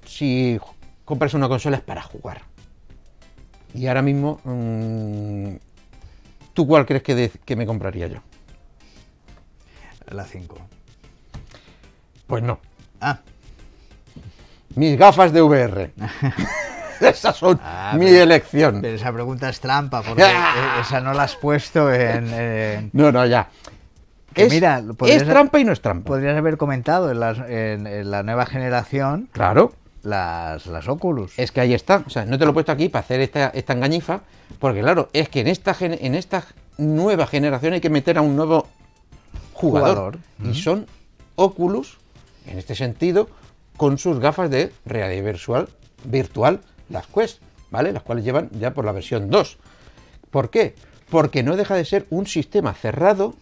si compras una consola es para jugar. Y ahora mismo, mm, ¿tú cuál crees que, de- que me compraría yo? La 5. Pues no, Ah, mis gafas de VR. Esas son Ah, mi pero- elección. pero esa pregunta es trampa, porque eh, esa no la has puesto en... en- No, no, ya. Que es, mira, podrías- es trampa y no es trampa. Podrías haber comentado en, las- en- en la nueva generación Claro. las, las Oculus. Es que ahí está. O sea, no te lo he puesto aquí para hacer esta, esta engañifa, porque claro, es que en esta, gen- en esta nueva generación hay que meter a un nuevo jugador. Jugador. Y son Oculus, en este sentido, con sus gafas de realidad virtual, virtual, las Quest, ¿vale? Las cuales llevan ya por la versión 2. ¿Por qué? Porque no deja de ser un sistema cerrado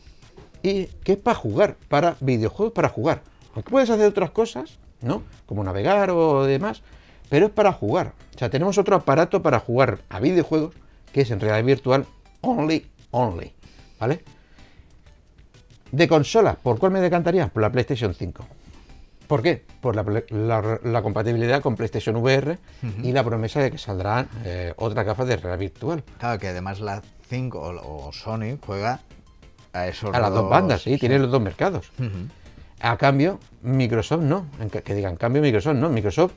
y que es para jugar, para videojuegos para jugar. Aunque puedes hacer otras cosas, ¿no? Como navegar o demás, pero es para jugar. O sea, tenemos otro aparato para jugar a videojuegos que es en realidad virtual only, only, ¿vale? De consola, ¿por cuál me decantaría? Por la PlayStation 5. ¿Por qué? Por la, ple- la- la compatibilidad con PlayStation VR y la promesa de que saldrán eh, otras gafas de realidad virtual. Claro que además la 5 o, o Sony juega a esos A las dos bandas, sí, tiene los dos mercados. A cambio, Microsoft no. En que, que digan cambio Microsoft no. Microsoft,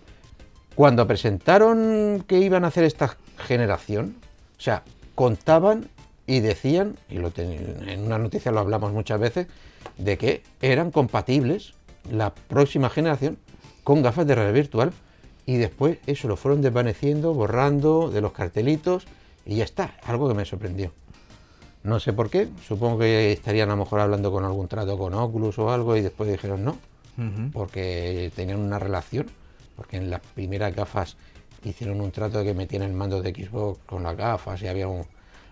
cuando presentaron que iban a hacer esta generación, o sea, contaban y decían, y lo ten- en una noticia lo hablamos muchas veces, de que eran compatibles la próxima generación con gafas de realidad virtual. Y después eso lo fueron desvaneciendo, borrando de los cartelitos y ya está. Algo que me sorprendió. No sé por qué, supongo que estarían a lo mejor hablando con algún trato con Oculus o algo y después dijeron no, porque tenían una relación, porque en las primeras gafas hicieron un trato de que metían el mando de Xbox con las gafas y había un...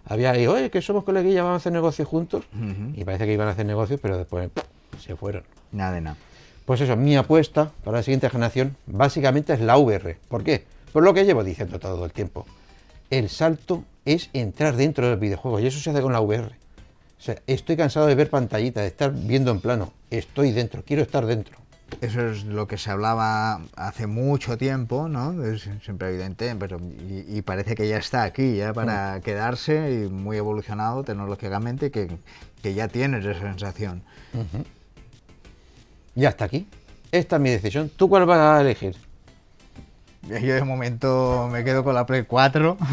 Había ahí, oye, que somos coleguillas, vamos a hacer negocios juntos. Y parece que iban a hacer negocios, pero después ¡pum! se fueron. Nada de nada. Pues eso, mi apuesta para la siguiente generación básicamente es la VR. ¿Por qué? Por lo que llevo diciendo todo el tiempo. El salto es entrar dentro del videojuego y eso se hace con la VR. O sea, estoy cansado de ver pantallita, de estar viendo en plano. Estoy dentro, quiero estar dentro. Eso es lo que se hablaba hace mucho tiempo, ¿no? Es siempre evidente, pero y, y parece que ya está aquí, ya para quedarse y muy evolucionado tecnológicamente, que, que ya tienes esa sensación. Ya está aquí. Esta es mi decisión. ¿Tú cuál vas a elegir? Yo de momento me quedo con la Play 4.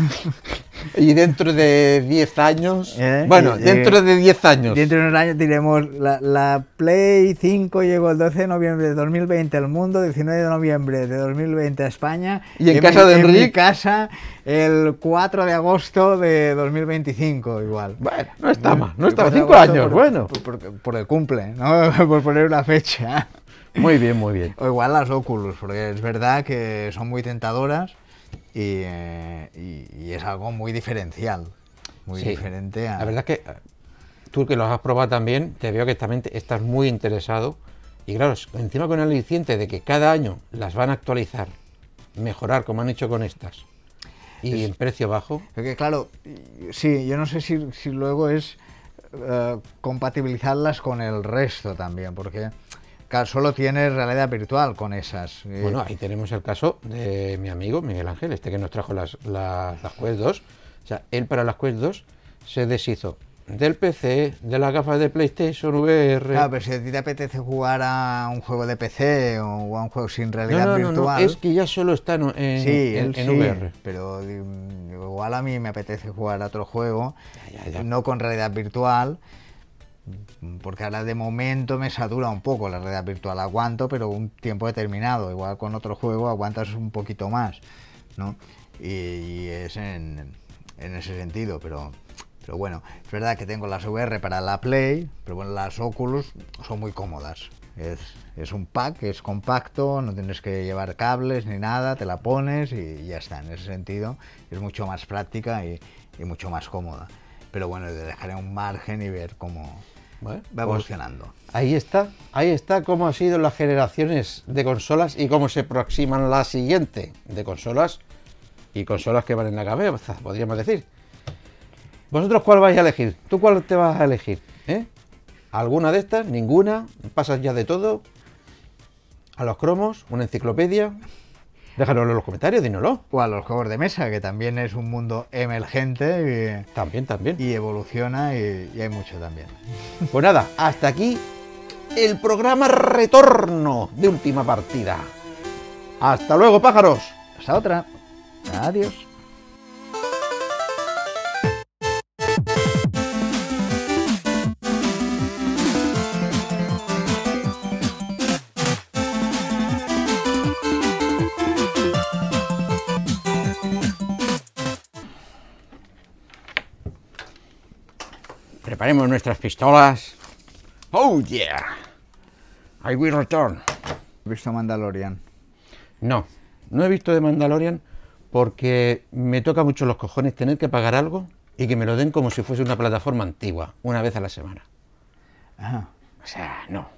Y dentro de 10 años. ¿Eh? Bueno, Y- dentro y- de 10 años. Dentro de unos años diremos, la, la Play 5 llegó el 12 de noviembre de 2020 al mundo, 19 de noviembre de 2020 a España. ¿Y en mi- casa de En mi casa el 4 de agosto de 2025 igual. Bueno, no está mal, no está mal. El 4 de 5 agosto años, por- bueno. Por, por- por el cumple, ¿no? por poner una fecha. Muy bien, muy bien. O igual las Oculus, porque es verdad que son muy tentadoras y, eh, y- y es algo muy diferencial, muy Sí. diferente a... La verdad es que eh, tú que los has probado también, te veo que también estás muy interesado. Y claro, encima con el aliciente de que cada año las van a actualizar, mejorar como han hecho con estas, y en precio bajo. Porque claro, sí, yo no sé si, si luego es eh, compatibilizarlas con el resto también, porque claro, solo tienes realidad virtual con esas. eh, Bueno, ahí tenemos el caso de mi amigo Miguel Ángel, este que nos trajo las, las, las Quest 2. O sea, él para las Quest 2 se deshizo del PC, de las gafas de PlayStation VR. Claro, pero si a ti te apetece jugar a un juego de PC o a un juego sin realidad no, no, no, no, virtual. es que ya solo está en, en, Sí, en- en sí, VR. pero igual a mí me apetece jugar a otro juego, Ya, ya, ya. no con realidad virtual, porque ahora de momento me satura un poco la realidad virtual, aguanto, pero un tiempo determinado, igual con otro juego aguantas un poquito más, ¿no? Y, es en, ese sentido, pero, pero bueno, es verdad que tengo las VR para la Play, pero bueno, las Oculus son muy cómodas. Es, es un pack, es compacto, no tienes que llevar cables ni nada, te la pones y ya está. En ese sentido es mucho más práctica y mucho más cómoda. Pero bueno, le dejaré un margen y ver cómo Bueno, va pues evolucionando. ahí está, ahí está cómo han sido las generaciones de consolas y cómo se aproximan la siguiente de consolas y consolas que van en la cabeza, podríamos decir. ¿Vosotros cuál vais a elegir? ¿Tú cuál te vas a elegir? ¿Eh? ¿Alguna de estas? ¿Ninguna? ¿Pasas ya de todo? ¿A los cromos? ¿Una enciclopedia? Déjanoslo en los comentarios, dínoslo. O a los juegos de mesa, que también es un mundo emergente También, también. y, y evoluciona y, y hay mucho también. Pues nada, hasta aquí el programa retorno de última partida. Hasta luego, pájaros. Hasta otra. Adiós. Preparemos nuestras pistolas. Oh yeah. I will return. He visto Mandalorian. No, no he visto de Mandalorian porque me toca mucho los cojones tener que pagar algo y que me lo den como si fuese una plataforma antigua, una vez a la semana. Ajá. O sea, no.